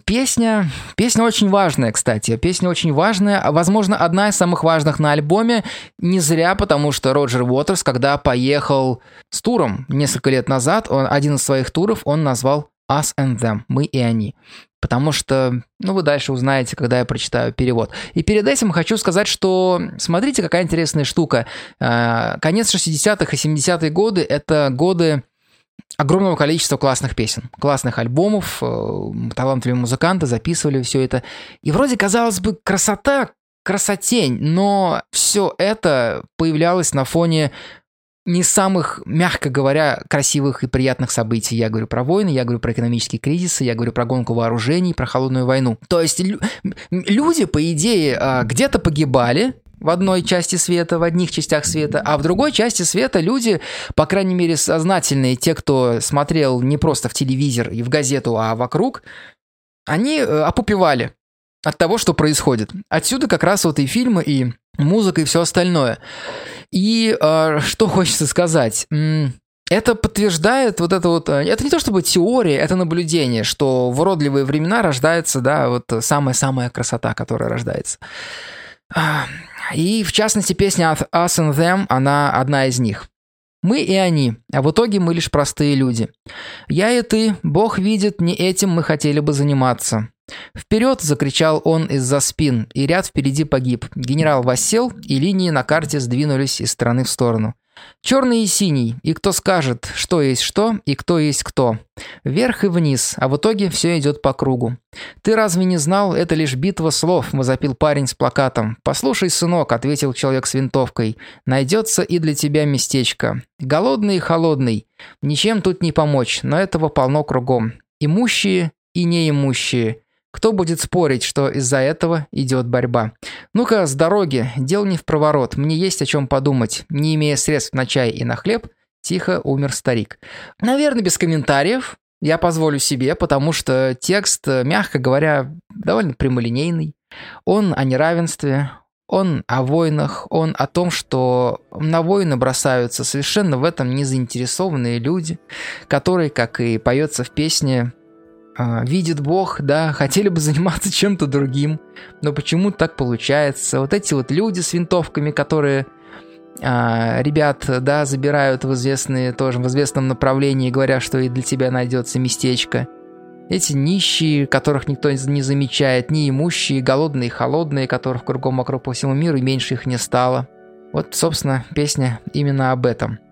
Speaker 1: Песня, песня очень важная, кстати. Песня очень важная, а, возможно, одна из самых важных на альбоме. Не зря, потому что Роджер Уотерс, когда поехал с туром несколько лет назад, он, один из своих туров он назвал Us and Them, мы и они. Потому что, ну, вы дальше узнаете, когда я прочитаю перевод. И перед этим хочу сказать, что смотрите, какая интересная штука. Э, конец 60-х и 70-е годы – это годы огромного количества классных песен, классных альбомов, э, талантливые музыканты записывали все это. И вроде, казалось бы, красота, красотень, но все это появлялось на фоне не самых, мягко говоря, красивых и приятных событий. Я говорю про войны, я говорю про экономические кризисы, я говорю про гонку вооружений, про холодную войну. То есть люди, по идее, а, где-то погибали, в одной части света, в одних частях света, а в другой части света люди, по крайней мере, сознательные, те, кто смотрел не просто в телевизор и в газету, а вокруг, они э, опупевали от того, что происходит. Отсюда как раз вот и фильмы, и музыка, и все остальное. И э, что хочется сказать? Это подтверждает вот это вот... Э, это не то чтобы теория, это наблюдение, что в уродливые времена рождается, да, вот самая-самая красота, которая рождается. И, в частности, песня Us and Them, она одна из них. Мы и они, а в итоге мы лишь простые люди. Я и ты, Бог видит, не этим мы хотели бы заниматься. «Вперед!» – закричал он из-за спин, и ряд впереди погиб. Генерал воссел, и линии на карте сдвинулись из стороны в сторону. Черный и синий, и кто скажет, что есть что, и кто есть кто. Вверх и вниз, а в итоге все идет по кругу. «Ты разве не знал, это лишь битва слов?» – возопил парень с плакатом. «Послушай, сынок», – ответил человек с винтовкой. «Найдется и для тебя местечко. Голодный и холодный. Ничем тут не помочь, но этого полно кругом. Имущие и неимущие. Кто будет спорить, что из-за этого идет борьба? Ну-ка, с дороги, дел не в проворот, мне есть о чем подумать. Не имея средств на чай и на хлеб, тихо умер старик. Наверное, без комментариев. Я позволю себе, потому что текст, мягко говоря, довольно прямолинейный. Он о неравенстве, он о войнах, он о том, что на войны бросаются совершенно в этом не заинтересованные люди, которые, как и поется в песне, видит Бог, да, хотели бы заниматься *laughs* чем-то другим, но почему так получается? Вот эти вот люди с винтовками, которые а, ребят, да, забирают в известные, тоже в известном направлении, говоря, что и для тебя найдется местечко. Эти нищие, которых никто не замечает, неимущие, голодные, холодные, которых кругом вокруг по всему миру, и меньше их не стало. Вот, собственно, песня именно об этом –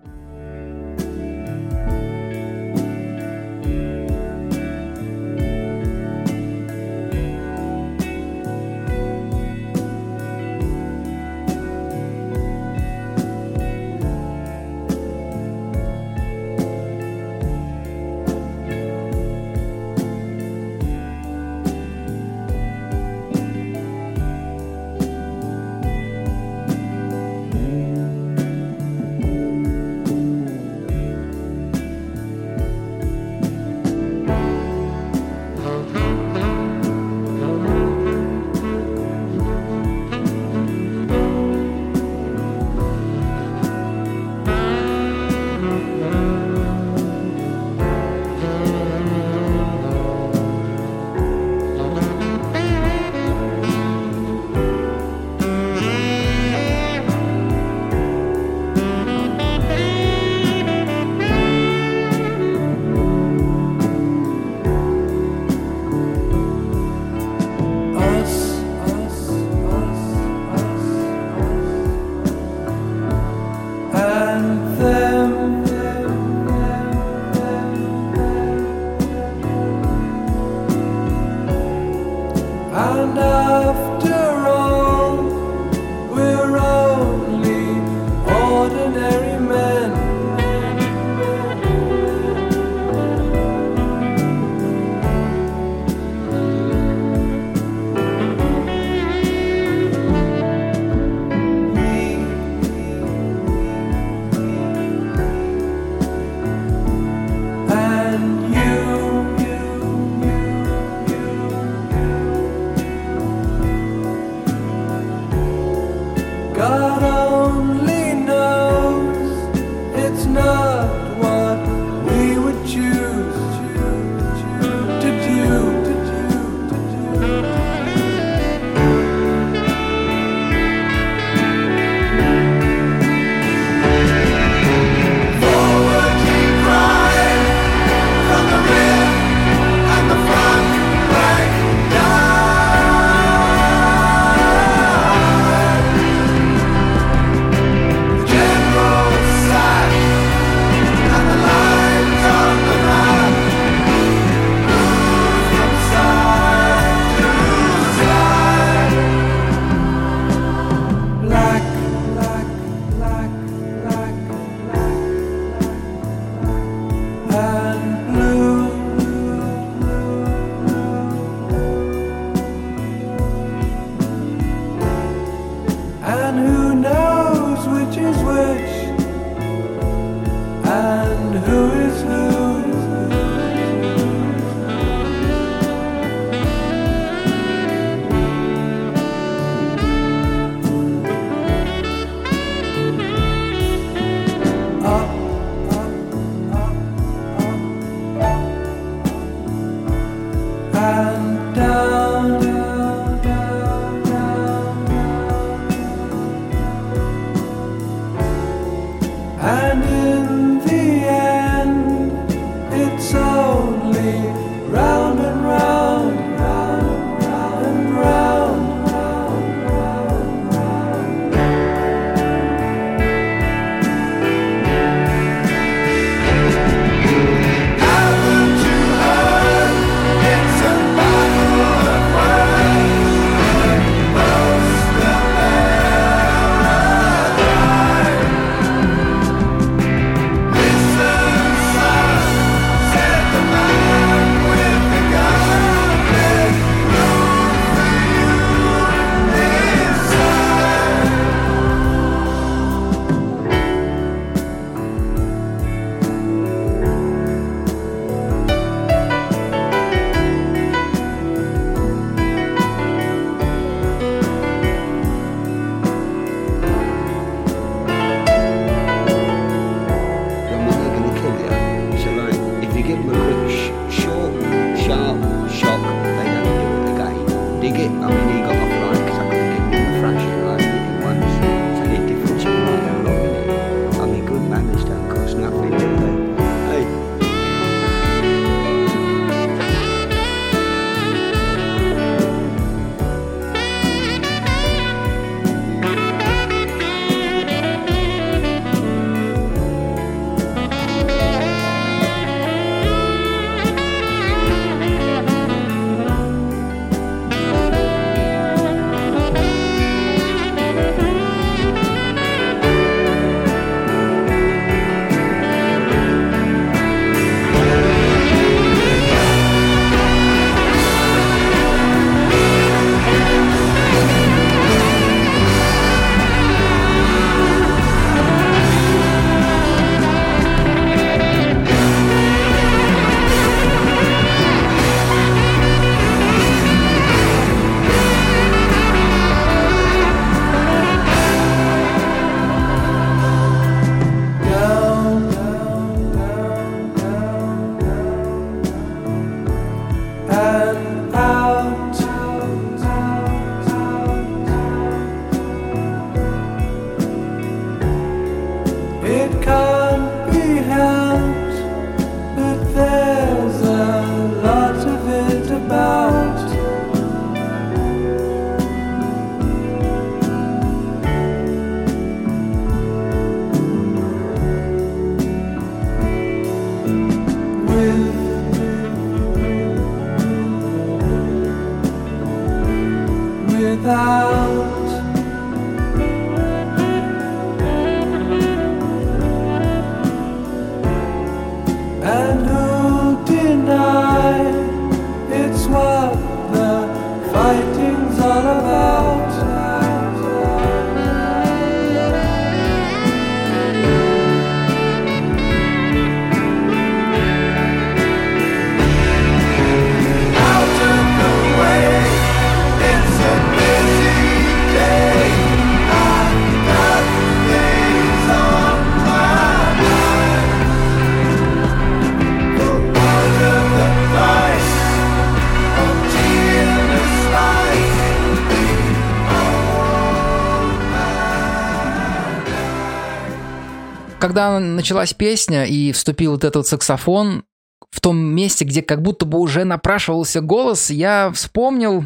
Speaker 1: Когда началась песня и вступил вот этот саксофон, в том месте, где как будто бы уже напрашивался голос, я вспомнил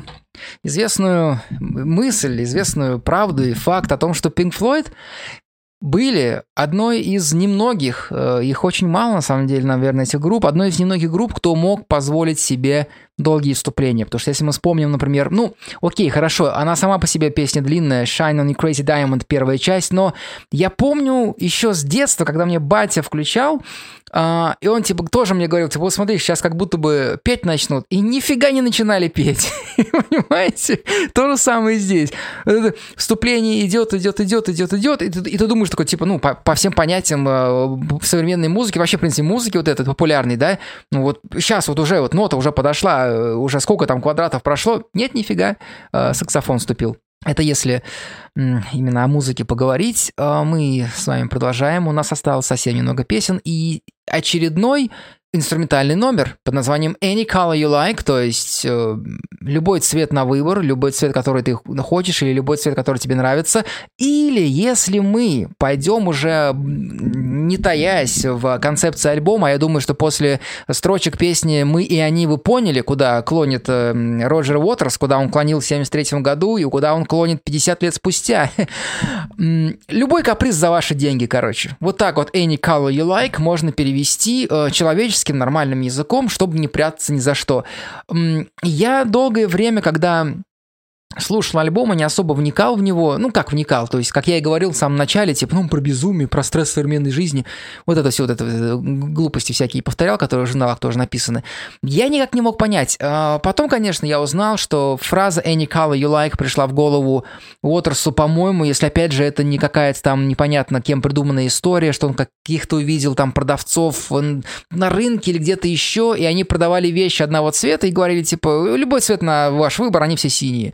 Speaker 1: известную мысль, известную правду и факт о том, что Pink Floyd были одной из немногих, э, их очень мало на самом деле, наверное, этих групп, одной из немногих групп, кто мог позволить себе долгие вступления. Потому что если мы вспомним, например, ну, окей, хорошо, она сама по себе песня длинная, Shine on You Crazy Diamond, первая часть, но я помню еще с детства, когда мне батя включал, а, и он типа тоже мне говорил, типа, вот смотри, сейчас как будто бы петь начнут, и нифига не начинали петь. *laughs* Понимаете? То же самое здесь. Вступление идет, идет, идет, идет, идет, и ты, и ты думаешь такой, типа, ну, по, всем понятиям э, современной музыки, вообще, в принципе, музыки вот этой популярной, да, ну вот сейчас вот уже вот нота уже подошла, э, уже сколько там квадратов прошло, нет, нифига, э, саксофон вступил. Это если именно о музыке поговорить. А Мы с вами продолжаем. У нас осталось совсем немного песен. И очередной инструментальный номер под названием Any Color You Like, то есть э, любой цвет на выбор, любой цвет, который ты хочешь, или любой цвет, который тебе нравится. Или если мы пойдем уже не таясь в концепции альбома, я думаю, что после строчек песни «Мы и они» вы поняли, куда клонит э, Роджер Уотерс, куда он клонил в 73 году и куда он клонит 50 лет спустя. *laughs* Любой каприз за ваши деньги, короче. Вот так вот Any Color You Like можно перевести э, человеческим нормальным языком, чтобы не прятаться ни за что. Я долгое время, когда слушал альбом и не особо вникал в него. Ну, как вникал, то есть, как я и говорил в самом начале, типа, ну, про безумие, про стресс современной жизни, вот это все, вот это э, глупости всякие повторял, которые в журналах тоже написаны. Я никак не мог понять. А потом, конечно, я узнал, что фраза «any color you like» пришла в голову Уотерсу, по-моему, если, опять же, это не какая-то там непонятно кем придуманная история, что он каких-то увидел там продавцов на рынке или где-то еще, и они продавали вещи одного цвета и говорили, типа, любой цвет на ваш выбор, они все синие.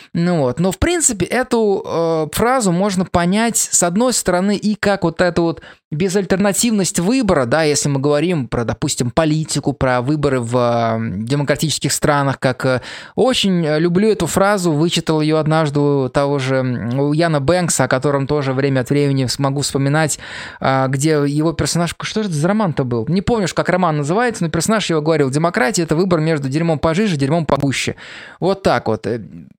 Speaker 1: Ну вот, но в принципе эту э, фразу можно понять с одной стороны и как вот эту вот безальтернативность выбора, да, если мы говорим про, допустим, политику, про выборы в э, демократических странах, как э, очень люблю эту фразу, вычитал ее однажды у того же у Яна Бэнкса, о котором тоже время от времени смогу вспоминать, э, где его персонаж, что же это за роман-то был? Не помню, как роман называется, но персонаж его говорил, демократия это выбор между дерьмом пожиже, дерьмом погуще. Вот так вот.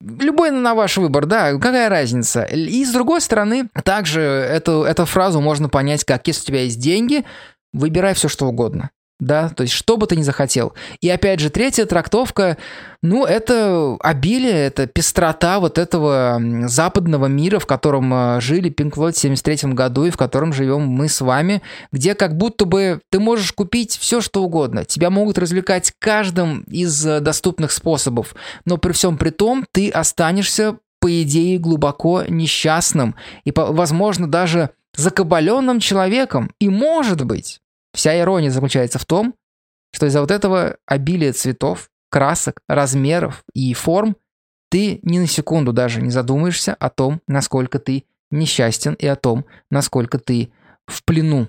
Speaker 1: Любой на ваш выбор, да, какая разница? И с другой стороны, также эту, эту фразу можно понять как если у тебя есть деньги, выбирай все, что угодно. Да, то есть что бы ты ни захотел. И опять же, третья трактовка, ну, это обилие, это пестрота вот этого западного мира, в котором э, жили Pink Floyd в 73 году и в котором живем мы с вами, где как будто бы ты можешь купить все, что угодно. Тебя могут развлекать каждым из э, доступных способов, но при всем при том ты останешься, по идее, глубоко несчастным и, возможно, даже закабаленным человеком. И может быть, вся ирония заключается в том, что из-за вот этого обилия цветов, красок, размеров и форм ты ни на секунду даже не задумаешься о том, насколько ты несчастен и о том, насколько ты в плену.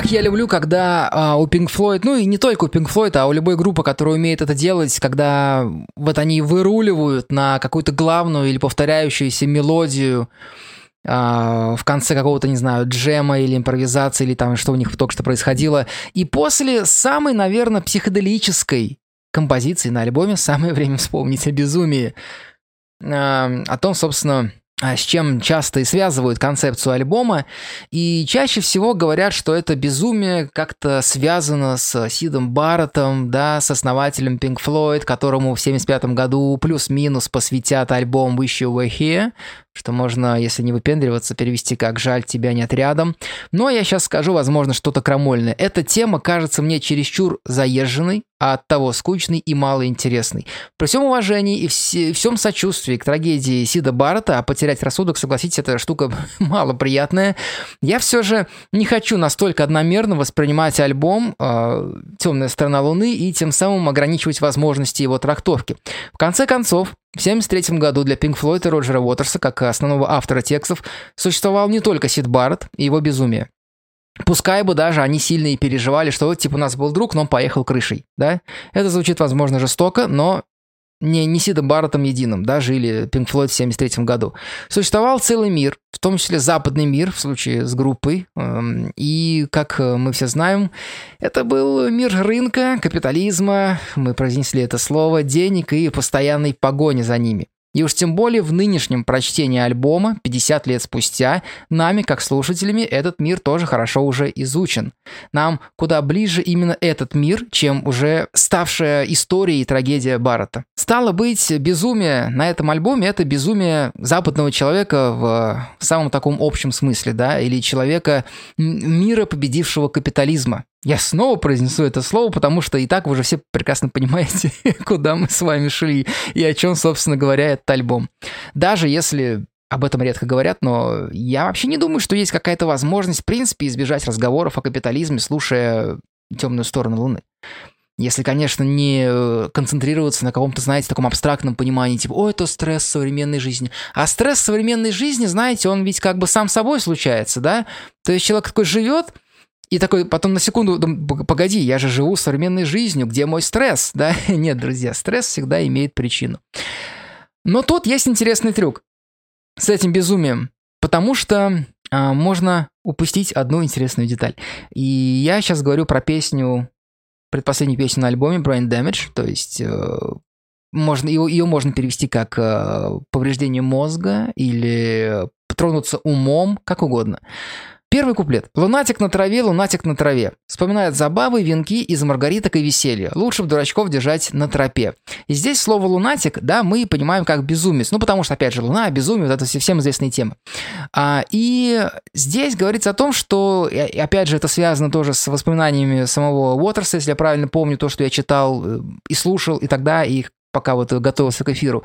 Speaker 1: Как я люблю, когда а, у Pink Floyd, ну и не только у Pink Floyd, а у любой группы, которая умеет это делать, когда вот они выруливают на какую-то главную или повторяющуюся мелодию а, в конце какого-то, не знаю, джема или импровизации, или там что у них только что происходило. И после самой, наверное, психоделической композиции на альбоме самое время вспомнить о безумии. А, о том, собственно, с чем часто и связывают концепцию альбома, и чаще всего говорят, что это безумие как-то связано с Сидом Барреттом, да, с основателем Pink Floyd, которому в 75 году плюс-минус посвятят альбом Wish You Were Here, что можно, если не выпендриваться, перевести как «жаль, тебя нет рядом». Но я сейчас скажу, возможно, что-то крамольное. Эта тема кажется мне чересчур заезженной, а от того скучный и малоинтересный. При всем уважении и вс- всем сочувствии к трагедии Сида Баррета, а потерять рассудок, согласитесь, эта штука *laughs* малоприятная, я все же не хочу настолько одномерно воспринимать альбом э, «Темная сторона Луны» и тем самым ограничивать возможности его трактовки. В конце концов, в 1973 году для Pink Floyd и Роджера Уотерса, как основного автора текстов, существовал не только Сид Барретт и его безумие. Пускай бы даже они сильно и переживали, что вот типа у нас был друг, но он поехал крышей, да? Это звучит, возможно, жестоко, но не, не Сидом Барреттом единым, да, жили Pink Floyd в 73 году. Существовал целый мир, в том числе западный мир, в случае с группой. эм, И, как э, мы все знаем, это был мир рынка, капитализма, мы произнесли это слово, денег и постоянной погони за ними. И уж тем более в нынешнем прочтении альбома, 50 лет спустя, нами, как слушателями, этот мир тоже хорошо уже изучен. Нам куда ближе именно этот мир, чем уже ставшая историей трагедия Баррета. Стало быть, безумие на этом альбоме – это безумие западного человека в самом таком общем смысле, да, или человека мира, победившего капитализма. Я снова произнесу это слово, потому что и так вы уже все прекрасно понимаете, *laughs* куда мы с вами шли и о чем, собственно говоря, этот альбом. Даже если об этом редко говорят, но я вообще не думаю, что есть какая-то возможность, в принципе, избежать разговоров о капитализме, слушая темную сторону Луны. Если, конечно, не э, концентрироваться на каком-то, знаете, таком абстрактном понимании, типа, о, это стресс современной жизни. А стресс современной жизни, знаете, он ведь как бы сам собой случается, да? То есть человек такой живет, и такой потом на секунду, дум- «П- погоди, я же живу современной жизнью, где мой стресс, *laughs* да? Нет, друзья, стресс всегда имеет причину. Но тут есть интересный трюк с этим безумием, потому что а, можно упустить одну интересную деталь. И я сейчас говорю про песню, предпоследнюю песню на альбоме Brain Damage, то есть э, можно, ее, ее можно перевести как э, повреждение мозга или тронуться умом, как угодно. Первый куплет. «Лунатик на траве, лунатик на траве. Вспоминает забавы, венки из маргариток и веселья. Лучше бы дурачков держать на тропе». И здесь слово «лунатик», да, мы понимаем как безумец. Ну, потому что, опять же, луна, безумие, вот это все всем известные темы. А, и здесь говорится о том, что, и опять же, это связано тоже с воспоминаниями самого Уотерса, если я правильно помню то, что я читал э, и слушал, и тогда, и пока вот готовился к эфиру.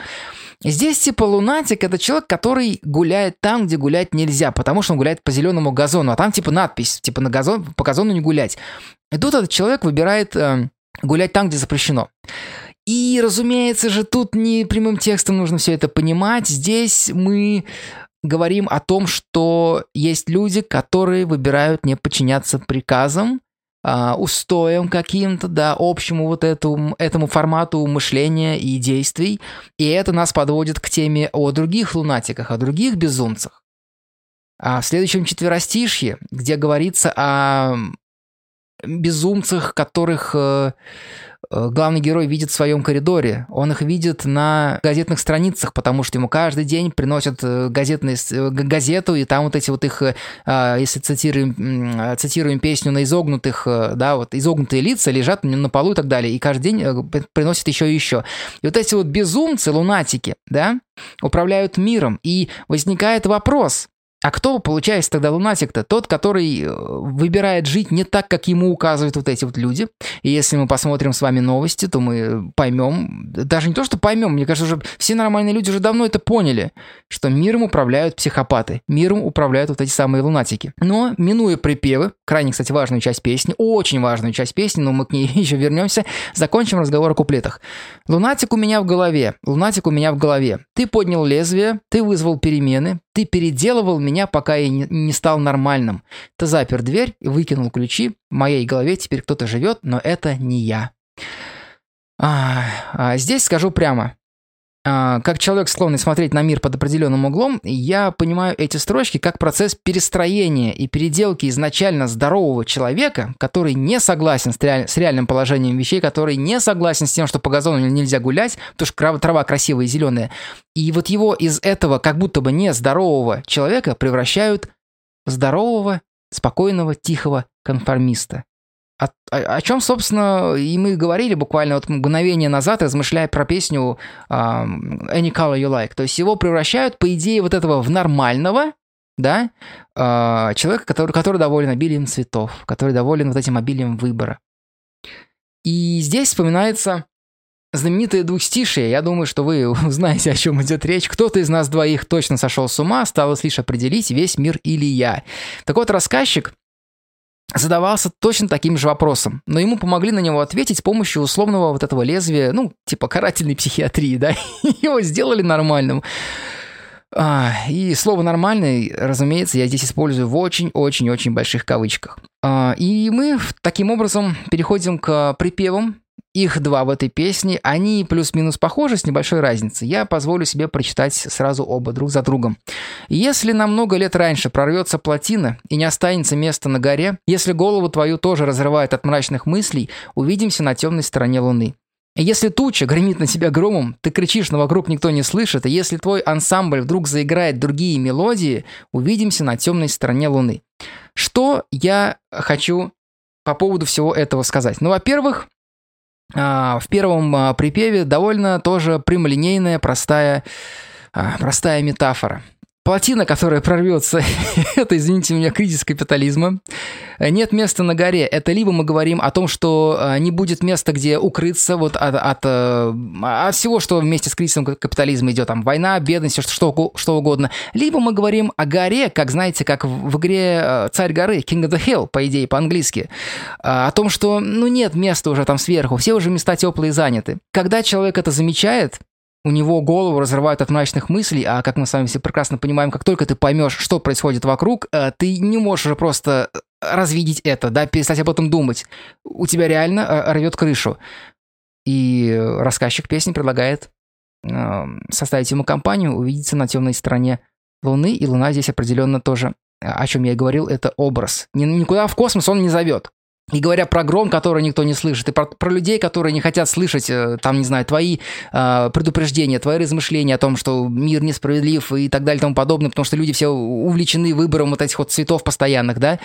Speaker 1: Здесь типа лунатик это человек, который гуляет там, где гулять нельзя, потому что он гуляет по зеленому газону, а там типа надпись, типа на газон, по газону не гулять. И тут этот человек выбирает э, гулять там, где запрещено. И, разумеется же, тут не прямым текстом нужно все это понимать. Здесь мы говорим о том, что есть люди, которые выбирают не подчиняться приказам, устоям каким-то, да, общему вот этому, этому формату мышления и действий. И это нас подводит к теме о других лунатиках, о других безумцах. А в следующем четверостишье, где говорится о безумцах, которых э, э, главный герой видит в своем коридоре. Он их видит на газетных страницах, потому что ему каждый день приносят э, газетные, газету, и там вот эти вот их, если цитируем, цитируем песню на изогнутых, да, вот изогнутые лица лежат на полу и так далее, и каждый день приносят еще и еще. И вот эти вот безумцы, лунатики, да, управляют миром, и возникает вопрос, а кто получается тогда лунатик-то? Тот, который э, выбирает жить не так, как ему указывают вот эти вот люди. И если мы посмотрим с вами новости, то мы поймем, даже не то, что поймем, мне кажется, уже все нормальные люди уже давно это поняли, что миром управляют психопаты, миром управляют вот эти самые лунатики. Но, минуя припевы, крайне, кстати, важную часть песни, очень важную часть песни, но мы к ней *laughs* еще вернемся, закончим разговор о куплетах. Лунатик у меня в голове, лунатик у меня в голове. Ты поднял лезвие, ты вызвал перемены, Ты переделывал меня, пока я не, стал нормальным. Ты запер дверь и выкинул ключи. В моей голове теперь кто-то живет, но это не я. А, а здесь скажу прямо. А, как человек, склонный смотреть на мир под определенным углом, я понимаю эти строчки как процесс перестроения и переделки изначально здорового человека, который не согласен с, реаль- с реальным положением вещей, который не согласен с тем, что по газону нельзя гулять, потому что трава красивая и зеленая. И вот его из этого как будто бы нездорового человека превращают в здорового, спокойного, тихого конформиста. О, о, о чем, собственно, и мы говорили буквально вот мгновение назад, размышляя про песню um, Any Color You Like. То есть его превращают, по идее, вот этого в нормального, да, uh, человека, который, который доволен обилием цветов, который доволен вот этим обилием выбора. И здесь вспоминается знаменитое двухстишие. Я думаю, что вы *laughs* узнаете, о чем идет речь. Кто-то из нас двоих точно сошел с ума, осталось лишь определить, весь мир или я. Так вот, рассказчик задавался точно таким же вопросом, но ему помогли на него ответить с помощью условного вот этого лезвия, ну, типа карательной психиатрии, *laughs* да, его сделали нормальным. А, и слово «нормальный», разумеется, я здесь использую в очень-очень-очень больших кавычках. А, и мы таким образом переходим к припевам, их два в этой песне, они плюс-минус похожи с небольшой разницей. Я позволю себе прочитать сразу оба друг за другом. Если на много лет раньше прорвется плотина и не останется места на горе, если голову твою тоже разрывает от мрачных мыслей, увидимся на темной стороне луны. Если туча гремит на тебя громом, ты кричишь, но вокруг никто не слышит, и если твой ансамбль вдруг заиграет другие мелодии, увидимся на темной стороне Луны. Что я хочу по поводу всего этого сказать? Ну, во-первых, в первом а, припеве довольно тоже прямолинейная, простая, а, простая метафора. Плотина, которая прорвется, *laughs* это, извините меня, кризис капитализма. Нет места на горе. Это либо мы говорим о том, что э, не будет места, где укрыться вот от, от, э, от всего, что вместе с кризисом капитализма идет, там, война, бедность, что, что угодно. Либо мы говорим о горе, как, знаете, как в игре э, «Царь горы», King of the Hill, по идее, по-английски. О том, что, ну, нет места уже там сверху, все уже места теплые заняты. Когда человек это замечает, у него голову разрывают от мрачных мыслей, а как мы с вами все прекрасно понимаем, как только ты поймешь, что происходит вокруг, э, ты не можешь уже просто развидеть это, да, перестать об этом думать. У тебя реально э, рвет крышу. И рассказчик песни предлагает э, составить ему компанию, увидеться на темной стороне Луны, и Луна здесь определенно тоже, о чем я и говорил, это образ. Никуда в космос он не зовет. И говоря про гром, который никто не слышит, и про, про людей, которые не хотят слышать, э, там, не знаю, твои э, предупреждения, твои размышления о том, что мир несправедлив и так далее и тому подобное, потому что люди все увлечены выбором вот этих вот цветов постоянных, да.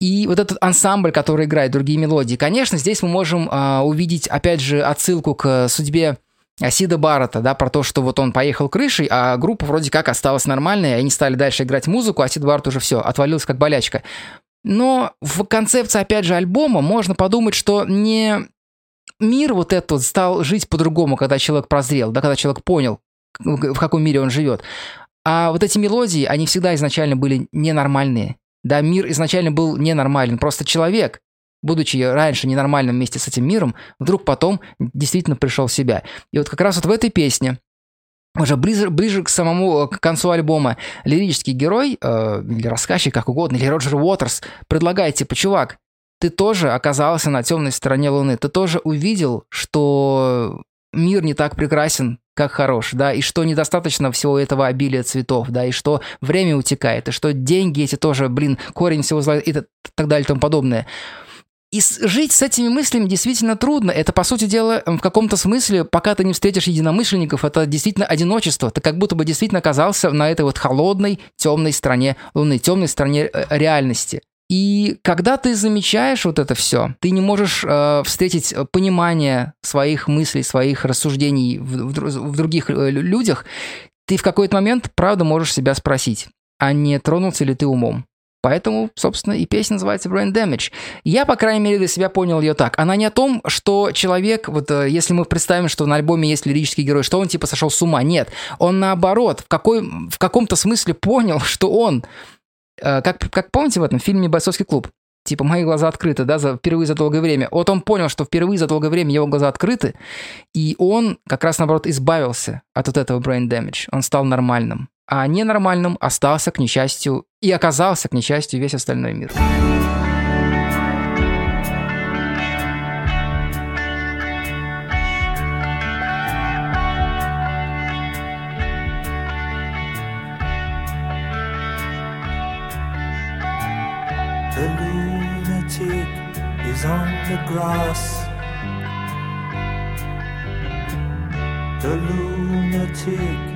Speaker 1: И вот этот ансамбль, который играет другие мелодии, конечно, здесь мы можем э, увидеть, опять же, отсылку к судьбе Асида Баррета, да, про то, что вот он поехал крышей, а группа вроде как осталась нормальной, они стали дальше играть музыку, а Асид Баррет уже все, отвалился как болячка. Но в концепции, опять же, альбома можно подумать, что не мир вот этот стал жить по-другому, когда человек прозрел, да, когда человек понял, в каком мире он живет. А вот эти мелодии, они всегда изначально были ненормальные. Да, мир изначально был ненормален. Просто человек, будучи раньше ненормальным вместе с этим миром, вдруг потом действительно пришел в себя. И вот как раз вот в этой песне уже ближе, ближе к самому э, к концу альбома лирический герой, э, или рассказчик, как угодно, или Роджер Уотерс предлагает, типа, чувак, ты тоже оказался на темной стороне Луны, ты тоже увидел, что мир не так прекрасен, как хорош, да, и что недостаточно всего этого обилия цветов, да, и что время утекает, и что деньги эти тоже, блин, корень всего зла и так далее и тому подобное. И жить с этими мыслями действительно трудно. Это, по сути дела, в каком-то смысле, пока ты не встретишь единомышленников, это действительно одиночество. Ты как будто бы действительно оказался на этой вот холодной, темной стране Луны, темной стране э, реальности. И когда ты замечаешь вот это все, ты не можешь э, встретить понимание своих мыслей, своих рассуждений в, в, в других э, людях, ты в какой-то момент, правда, можешь себя спросить, а не тронулся ли ты умом? Поэтому, собственно, и песня называется Brain Damage. Я, по крайней мере, для себя понял ее так. Она не о том, что человек, вот э, если мы представим, что на альбоме есть лирический герой, что он типа сошел с ума. Нет. Он наоборот, в, какой, в каком-то смысле понял, что он, э, как, как помните в этом фильме «Бойцовский клуб», типа мои глаза открыты, да, за, впервые за долгое время. Вот он понял, что впервые за долгое время его глаза открыты, и он как раз наоборот избавился от вот этого brain damage. Он стал нормальным. А ненормальным остался, к несчастью, и оказался, к несчастью, весь остальной мир.
Speaker 2: The lunatic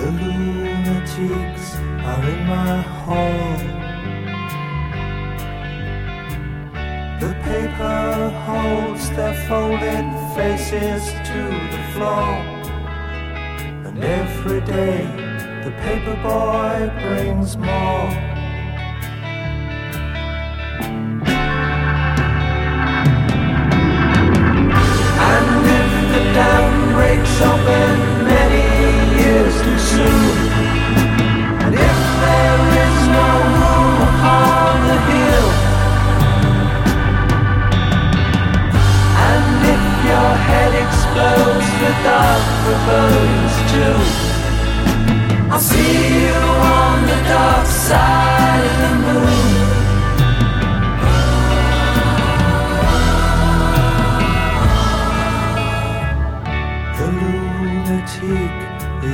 Speaker 2: The lunatics are in my hall. The paper holds their folded faces to the floor. And every day the paper boy brings more. And if the dam breaks open I'll see you on the dark side of the moon.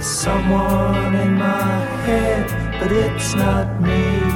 Speaker 2: There's someone in my head, but it's not me.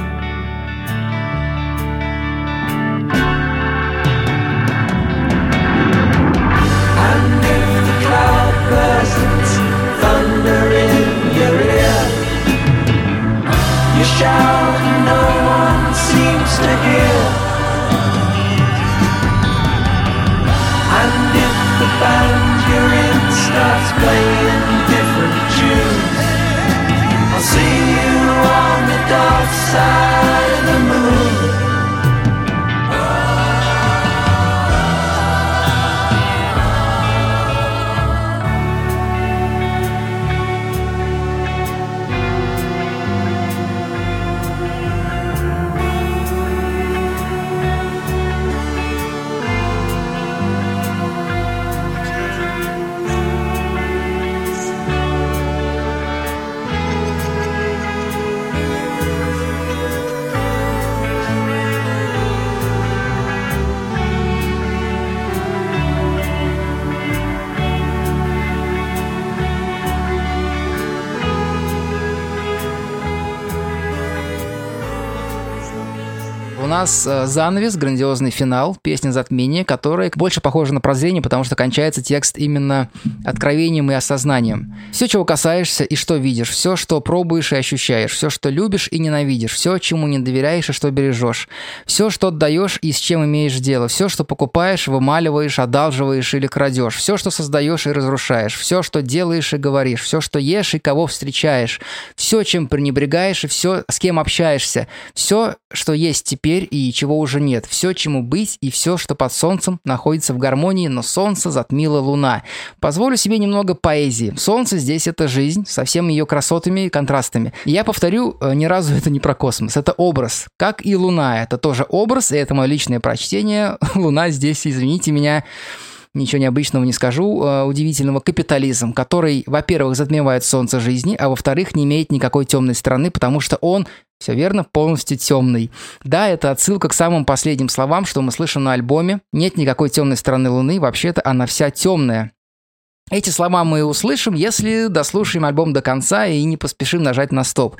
Speaker 1: Нас э, занавес, грандиозный финал, песня «Затмение», которая больше похожа на прозрение, потому что кончается текст именно откровением и осознанием. Все, чего касаешься и что видишь, все, что пробуешь и ощущаешь, все, что любишь и ненавидишь, все, чему не доверяешь и что бережешь, все, что отдаешь и с чем имеешь дело, все, что покупаешь, вымаливаешь, одалживаешь или крадешь, все, что создаешь и разрушаешь, все, что делаешь и говоришь, все, что ешь и кого встречаешь, все, чем пренебрегаешь и все, с кем общаешься, все, что есть теперь и чего уже нет, все, чему быть и все, что под солнцем находится в гармонии, но солнце затмила луна. Позволю себе немного поэзии. Солнце здесь это жизнь, со всеми ее красотами и контрастами. Я повторю, э, ни разу это не про космос, это образ. Как и луна, это тоже образ, и это мое личное прочтение. *laughs* Луна здесь, извините меня, ничего необычного не скажу, э, удивительного капитализм, который, во-первых, затмевает солнце жизни, а во-вторых, не имеет никакой темной стороны, потому что он все верно, полностью темный. Да, это отсылка к самым последним словам, что мы слышим на альбоме. Нет никакой темной стороны Луны, вообще-то она вся темная. Эти слова мы услышим, если дослушаем альбом до конца и не поспешим нажать на стоп.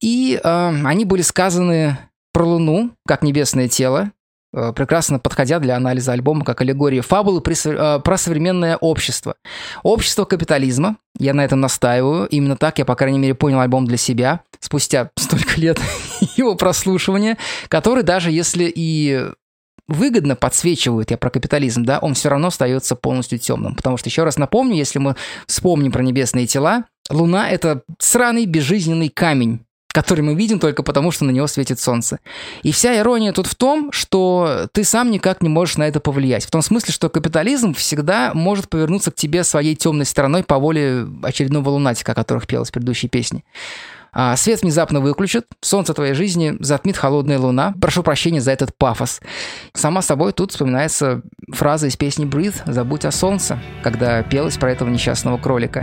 Speaker 1: И э, они были сказаны про Луну, как небесное тело, прекрасно подходя для анализа альбома как аллегория фабулы э, про современное общество. Общество капитализма, я на этом настаиваю, именно так я, по крайней мере, понял альбом для себя, спустя *laughs* столько лет его прослушивания, который даже если и выгодно подсвечивают, я про капитализм, да, он все равно остается полностью темным. Потому что, еще раз напомню, если мы вспомним про небесные тела, Луна — это сраный безжизненный камень, который мы видим только потому, что на него светит солнце. И вся ирония тут в том, что ты сам никак не можешь на это повлиять. В том смысле, что капитализм всегда может повернуться к тебе своей темной стороной по воле очередного лунатика, о которых пелось в предыдущей песне. А свет внезапно выключат, солнце твоей жизни затмит холодная луна. Прошу прощения за этот пафос. Сама собой тут вспоминается фраза из песни «Breathe» «Забудь о солнце», когда пелось про этого несчастного кролика.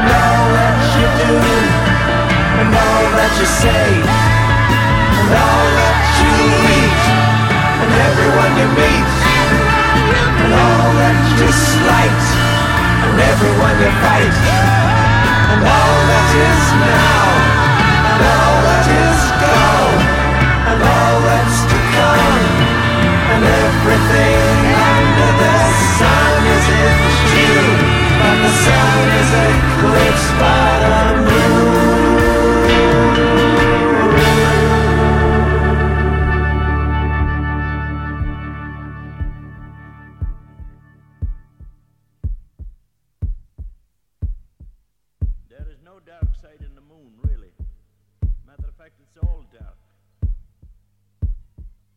Speaker 2: and all that you do, and all that you say, and all that you eat, and everyone you meet, and all that you slight, and everyone you fight, and all that is now,
Speaker 3: satisfied.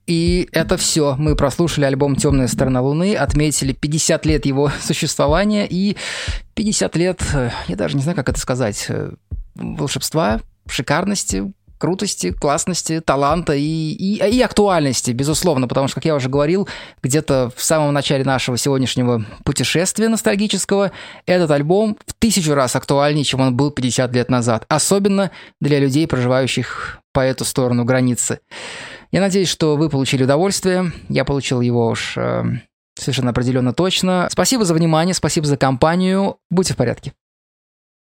Speaker 1: И это все. Мы прослушали альбом «Темная сторона Луны», отметили 50 лет его *laughs* существования и 50 лет, э, я даже не знаю, как это сказать, э, волшебства, шикарности, крутости, классности, таланта и, и, и актуальности, безусловно, потому что, как я уже говорил, где-то в самом начале нашего сегодняшнего путешествия ностальгического этот альбом в тысячу раз актуальнее, чем он был 50 лет назад, особенно для людей, проживающих по эту сторону границы. Я надеюсь, что вы получили удовольствие. Я получил его уж э, совершенно определенно точно. Спасибо за внимание, спасибо за компанию. Будьте в порядке.